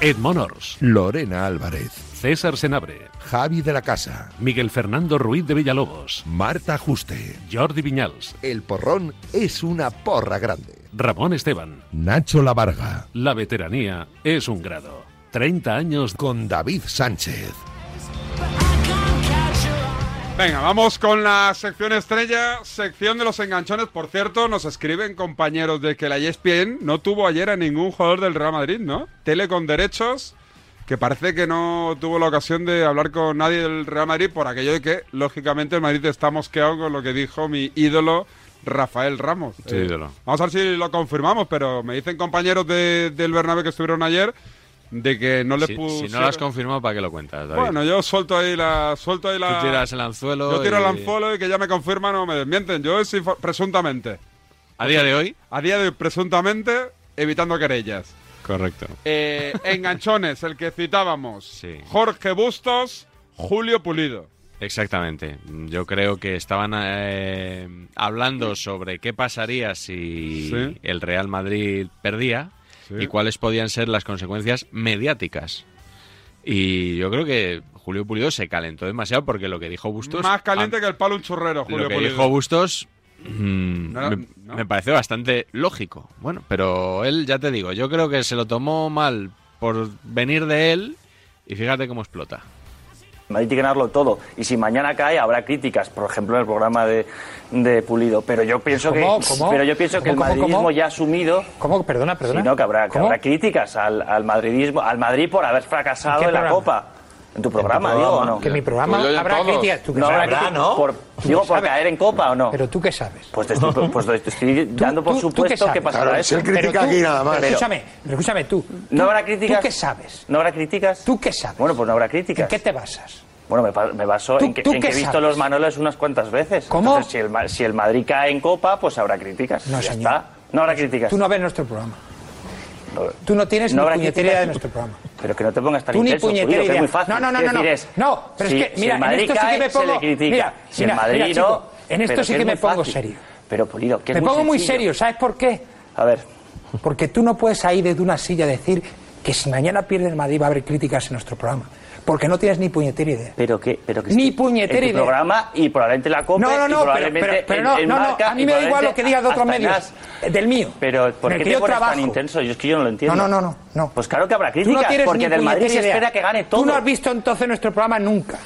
Ed Monors, Lorena Álvarez, César Senabre, Javi de la Casa, Miguel Fernando Ruiz de Villalobos, Marta Juste. Jordi Viñals, El porrón es una porra grande. Ramón Esteban. Nacho Lavarga. La veteranía es un grado. 30 años con David Sánchez. Venga, vamos con la sección estrella, sección de los enganchones. Por cierto, nos escriben compañeros de que la ESPN no tuvo ayer a ningún jugador del Real Madrid, ¿no? Tele con derechos, que parece que no tuvo la ocasión de hablar con nadie del Real Madrid por aquello de que, lógicamente, el Madrid está mosqueado con lo que dijo mi ídolo Rafael Ramos. Sí, Eh, ídolo. Vamos a ver si lo confirmamos, pero me dicen compañeros de- del Bernabé que estuvieron ayer de que no le Si, puso... si no lo has confirmado, ¿para qué lo cuentas, David? Bueno, yo suelto ahí la... Suelto ahí la Tú tiras el anzuelo Yo tiro el anzuelo y que ya me confirman o me desmienten. Yo es presuntamente. ¿A día de hoy? A día de hoy, presuntamente, evitando querellas. Correcto. Eh, enganchones, el que citábamos. Jorge Bustos, Julio Pulido. Exactamente. Yo creo que estaban eh, hablando sobre qué pasaría si Sí. el Real Madrid perdía y cuáles podían ser las consecuencias mediáticas. Y yo creo que Julio Pulido se calentó demasiado porque lo que dijo Bustos. Más caliente que el palo un chorrero, Julio Lo que dijo Bustos mm, me, no. me, pareció bastante lógico. Bueno, pero él, ya te digo, yo creo que se lo tomó mal por venir de él y fíjate cómo explota. Madrid tiene que ganarlo todo. Y si mañana cae, habrá críticas, por ejemplo, en el programa de, de Pulido. Pero yo pienso que. Pero yo pienso que el madridismo ¿cómo? ya ha asumido. ¿Cómo? Perdona, perdona. Sino que habrá, que habrá críticas al, al, madridismo, al Madrid por haber fracasado en la Copa. En tu programa, digo, no? Que mi programa habrá críticas. No habrá ¿no? digo, por caer en copa o no. Pero tú qué sabes. Pues te estoy, pues, pues te estoy dando por supuesto que pasará Claro, si eso. él critica aquí nada más. Pero escúchame, pero escúchame tú. ¿No habrá críticas? ¿Tú qué sabes? ¿No habrá críticas? ¿Tú qué sabes? Bueno, pues no habrá críticas. ¿En qué te basas? Bueno, me, baso en que, en que he visto los Manolos unas cuantas veces. ¿Cómo? Entonces, si el, si el Madrid cae en copa, pues habrá críticas. No, Ya señor. No habrá críticas. Tú no ves nuestro programa tú no tienes no ni puñetera de nuestro programa. Pero que no te pongas tan Tú ni intenso, que es muy fácil. No, no, no, no. no. Es, no, pero si, es que, mira, si en Madrid esto cae, sí que me pongo... Mira, si mira, en Madrid mira, chico, no... En esto sí que, me pongo fácil. serio. Pero, Pulido, que Me muy pongo sencillo. muy serio, ¿sabes por qué? A ver. Porque tú no puedes ahí desde una silla decir que si mañana pierde el Madrid va a haber críticas en nuestro programa porque no tienes ni puñetera idea. Pero que, pero que ni puñetera idea. programa y probablemente la copa. No, no, no, pero, no, no, a mí me da igual lo que digas de otros medios, eh, del mío. Pero ¿por qué te yo tan intenso? Yo es que yo no lo entiendo. No, no, no, no. Pues claro que habrá críticas, porque del Madrid se espera que gane todo. Tú no has visto entonces nuestro programa nunca.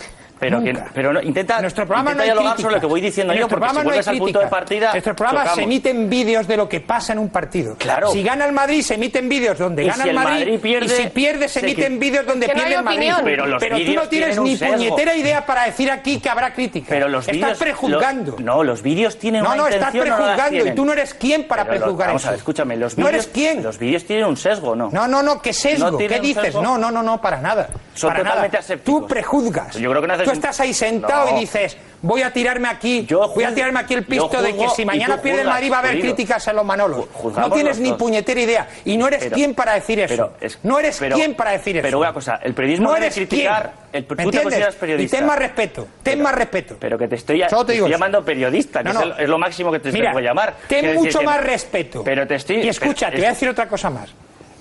Pero, no, intenta, Nuestro programa no dialogar crítica. sobre lo que voy diciendo yo, porque si no al punto de partida. Nuestros programas se emiten vídeos de lo que pasa en un partido. Claro. Si gana el Madrid, se emiten vídeos donde gana el Madrid, y si pierde, se, emiten vídeos donde pierde el Madrid. Pero, tú no tienes ni puñetera idea para decir aquí que habrá crítica. Pero los vídeos estás prejuzgando. No, los vídeos tienen no, No, estás prejuzgando y tú no eres quien para prejuzgar eso. A escúchame. No eres quién. Los vídeos tienen un sesgo, ¿no? No, no, no, ¿qué sesgo? ¿Qué dices? No, no, no, no, para nada. Son totalmente Tú prejuzgas. Yo creo que no estás ahí sentado y dices, voy a tirarme aquí, voy a tirarme aquí el pisto de que si mañana pierde Madrid va a haber críticas a los Manolos. No tienes ni puñetera idea y no eres pero, quien para decir eso. No eres pero, quien para decir eso. Pero una cosa, el periodismo no eres criticar. El, tú ¿Me entiendes? Periodista. Y ten más respeto, ten más respeto. Pero que te estoy, llamando periodista, es, lo máximo que te Mira, puedo llamar. Ten mucho más respeto. Pero te estoy, y escucha, te voy a decir otra cosa más.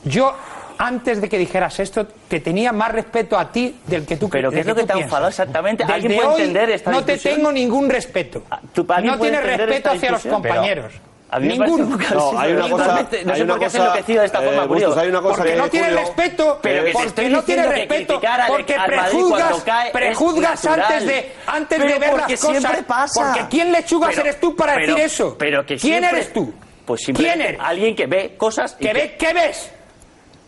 Yo antes de que dijeras esto, te tenía más respeto a ti del que tú ¿Pero qué es lo que, te ha enfadado exactamente? Desde ¿Alguien puede hoy entender esta No discusión? te tengo ningún respeto. Ah, ¿Tú, no tienes respeto hacia los compañeros. Pero... Ningún. No, hay una cosa. No sé por qué se enloquecido de esta eh, forma, Bustos, hay una cosa Porque que no tiene respeto. Pero que porque no tiene respeto. Porque prejuzgas, prejuzgas antes de, antes de ver las cosas. Pasa. Porque ¿quién lechugas eres tú para decir eso? Pero ¿Quién eres tú? Pues ¿Quién eres? Alguien que ve cosas. ¿Que ve? ¿Qué ves?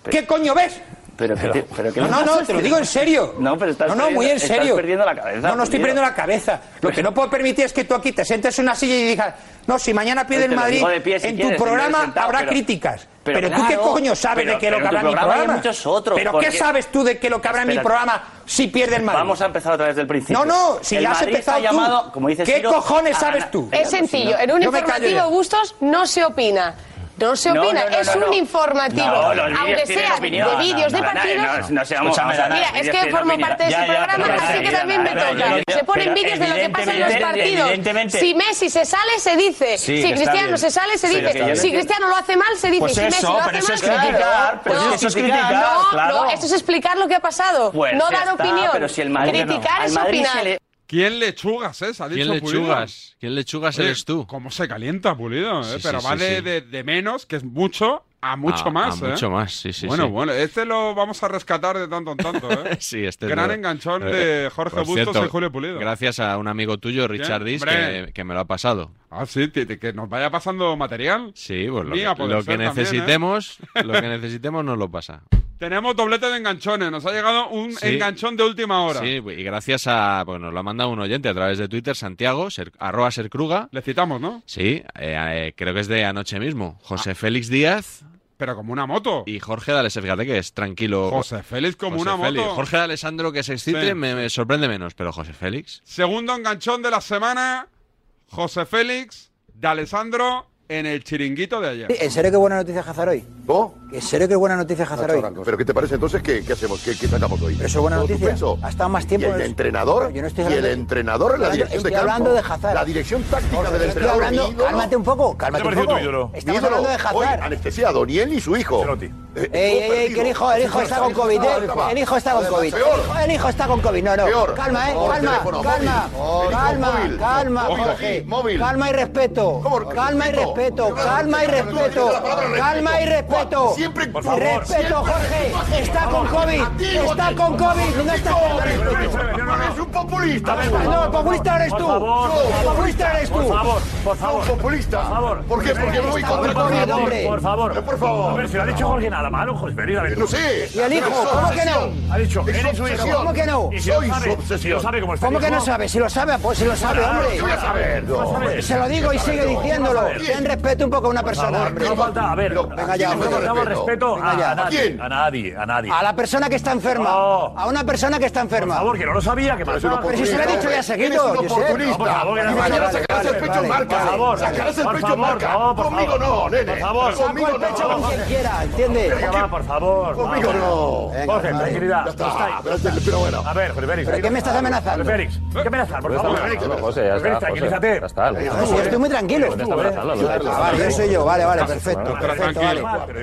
¿Qué coño ves? Pero, pero, pero no, no, no, te lo digo en serio. No, pero estás no, no, muy en serio. Estás perdiendo la cabeza. No, no estoy perdiendo la cabeza. Lo que no puedo permitir es que tú aquí te sientes en una silla y digas, no, si mañana pierde el Madrid, en tu programa habrá críticas. Pero, tú qué coño sabes de qué lo que habrá en mi programa. muchos Otros, pero qué sabes tú de qué lo que habrá en mi programa si pierde el Madrid. Vamos a empezar otra vez del principio. No, no, si el ya has empezado tú. ¿Qué cojones sabes tú? Es pues, sencillo. En un informativo Bustos no se opina. No se opina, es un informativo. aunque sea de vídeos de partidos. No, seamos Mira, es que formo parte de su este programa, así que también me toca. Se ponen vídeos de lo que pasa en los partidos. Si Messi se sale, se dice. Si Cristiano se sale, se dice. Si Cristiano lo hace mal, se dice. Si Messi lo hace mal, se dice. Eso es criticar. No, no, esto es explicar lo que ha pasado. No dar opinión. Criticar es opinar. ¿Quién lechugas es? ¿Quién lechugas? ¿Quién lechugas eres tú? ¿Cómo se calienta Pulido? Eh, pero sí, va de, de, menos, que es mucho, a mucho más. A mucho ¿eh? más, sí, sí. Bueno, bueno, este lo vamos a rescatar de tanto en tanto. ¿eh? sí, este Gran enganchón eh, de Jorge Bustos y Julio Pulido. Gracias a un amigo tuyo, Richard Dis, que, me lo ha pasado. Ah, sí, que nos vaya pasando material. Sí, pues lo, que, necesitemos, lo que necesitemos nos lo pasa. Tenemos doblete de enganchones. Nos ha llegado un Sí. enganchón de última hora. Sí, y gracias a. Pues nos lo ha mandado un oyente a través de Twitter, Santiago, ser- arroba sercruga. Le citamos, ¿no? Sí, eh, eh, creo que es de anoche mismo. José Félix Díaz. Pero como una moto. Y Jorge D'Alessandro, fíjate que es tranquilo. José Félix como José una Félix. moto. Jorge de Alessandro que se excite Sí. me, me sorprende menos, pero José Félix. Segundo enganchón de la semana. José Félix, de Alessandro en el chiringuito de ayer. ¿En serio qué buena noticia Hazard hoy? ¿Cómo? ¿En serio qué buena noticia Hazard hoy? ¿Pero qué te parece entonces? ¿Qué, qué hacemos? ¿Qué, qué sacamos hoy? ¿Eso es buena ¿Todo noticia? Ha estado más tiempo ¿Y el en el- entrenador? Yo no estoy ¿Y el hablando de- entrenador en la Estoy dirección de hablando campo? de Hazard. La dirección táctica del estoy entrenador. hablando- cálmate un poco, cálmate ¿Qué te un parece poco. tu ídolo? Estamos ídolo, hablando de hoy, Hazard. anestesiado, ni él ni su hijo. Eh, Ey, ey, ey, que el hijo, el hijo está con COVID, ¿eh? El hijo está con COVID. El hijo, el hijo está con COVID. No, no. Peor. Calma, ¿eh? Calma, teléfono calma. móvil. Calma, Móvil. calma, Jorge. Calma y respeto. Calma y respeto. Calma y respeto. Calma y respeto. Siempre, por favor. Respeto, Jorge. Está con COVID. Está con COVID. No está Es un populista. No, populista eres tú. Populista eres tú. Por favor, por favor. populista. Por favor. ¿Por qué? Porque voy contra con COVID, hombre. Por favor. Por favor. A ver, si lo ha dicho Jorge nada malo, José Félix, a ver. No sé. ¿Y el hijo? ¿Cómo que no? Ha dicho, Es él y su hijo. ¿Cómo que no? Soy su obsesión. ¿Cómo que no hijo, sabe? Si lo sabe, pues si lo sabe, hombre. ¿qué voy a saber? Se lo digo y sigue diciéndolo. Ten respeto un poco a una persona, hombre. no falta, a ver, Venga ya, hombre. Respeto a, ya. a nadie, quién? a nadie, a nadie. A la persona que está enferma. No. A una persona que está Por enferma. favor, que no lo sabía, que pasaba. Pero si se lo he dicho ya Eres seguido. un Josep. oportunista. No, por favor, que no mañana sacarás el pecho en vale, marca. por favor, Sacarás el por pecho en favor, marca. no, por Conmigo favor. no, nene. Por favor. Saco Conmigo el pecho no. con quien quiera, ¿entiendes? Por favor. Conmigo no. Jorge, tranquilidad. Ya está. Pero, bueno. A ver, Félix. ¿Pero qué me estás amenazando? Félix, ¿qué amenazar, por favor? José, Félix, tranquilízate. No, si yo estoy muy tranquilo. Vale, yo soy yo. Vale, vale, perfecto.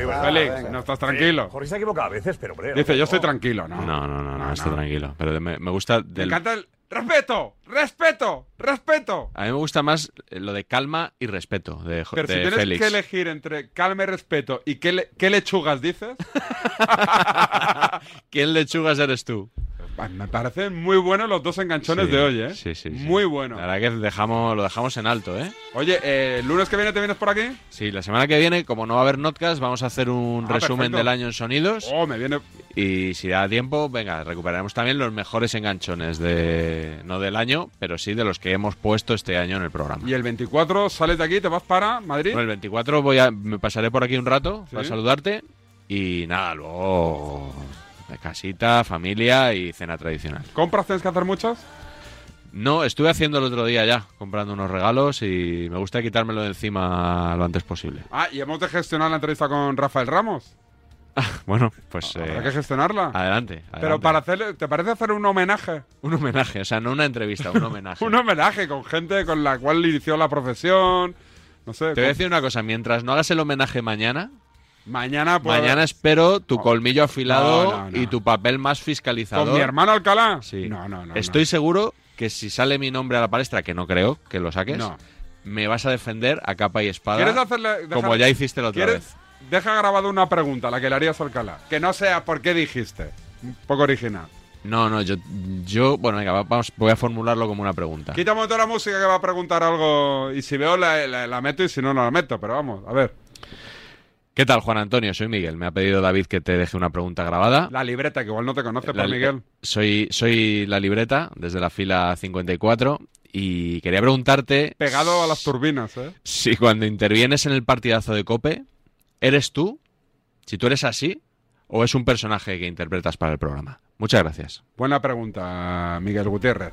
Vale. Félix, venga. no estás tranquilo. Jorge se ha equivocado a veces, pero hombre. Dice, yo estoy tranquilo, ¿no? No, no, no, no, estoy tranquilo. Pero me, me gusta Me encanta el... ¡Respeto! ¡Respeto! ¡Respeto! A mí me gusta más eh, lo de calma y respeto de, Pero si tienes Félix. que elegir entre calma y respeto y qué, le- qué lechugas dices, ¿Quién lechugas eres tú? Me parecen muy buenos los dos enganchones Sí, de hoy, ¿eh? Sí, sí, sí. Muy bueno. La verdad que dejamos, lo dejamos en alto, ¿eh? Oye, eh, ¿el lunes que viene te vienes por aquí? Sí, la semana que viene, como no va a haber notcast, vamos a hacer un Ah, resumen perfecto. del año en sonidos. Oh, me viene... Y si da tiempo, venga, recuperaremos también los mejores enganchones de no del año, pero sí de los que hemos puesto este año en el programa. Y el 24 sales de aquí, te vas para Madrid. Bueno, el 24 voy a, me pasaré por aquí un rato Sí. para saludarte y nada, luego de casita, familia y cena tradicional. ¿Compras tienes que hacer muchas? No, estuve haciendo el otro día ya, comprando unos regalos y me gusta quitármelo de encima lo antes posible. Ah, y hemos de gestionar la entrevista con Rafael Ramos. Bueno, pues Habrá eh, que gestionarla. adelante, Pero adelante. para hacerle, ¿te parece hacer un homenaje? Un homenaje, o sea, no una entrevista, un homenaje. Un homenaje con gente con la cual inició la profesión. No sé. Te voy a decir una cosa, mientras no hagas el homenaje mañana, Mañana puedo- mañana espero tu colmillo afilado No, no, no. y tu papel más fiscalizador. ¿Con mi hermano Alcalá? Sí. No, no, no. Estoy seguro que si sale mi nombre a la palestra, que no creo que lo saques, me vas a defender a capa y espada. ¿Quieres hacerle, como ya hiciste la otra ¿Quieres- vez. Deja grabado una pregunta, la que le harías a Alcalá. Que no sea por qué dijiste. Un poco original. No, no, yo, yo bueno, venga, va- vamos, voy a formularlo como una pregunta. Quítame toda la música que va a preguntar algo. Y si veo, la, la- la meto y si no, no la meto. Pero vamos, a ver. ¿Qué tal, Juan Antonio? Soy Miguel. Me ha pedido David que te deje una pregunta grabada. La libreta, que igual no te conoce, por Miguel. Soy, soy la libreta desde la fila 54 y quería preguntarte Pegado a las turbinas, ¿eh? si cuando intervienes en el partidazo de Cope, ¿eres tú? Si tú eres así o es un personaje que interpretas para el programa. Muchas gracias. Buena pregunta, Miguel Gutiérrez.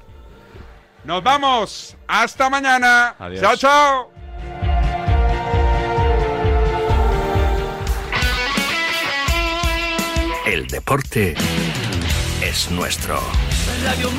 ¡Nos vamos! ¡Hasta mañana! Adiós. ¡Chao, chao! Deporte es nuestro. Radio.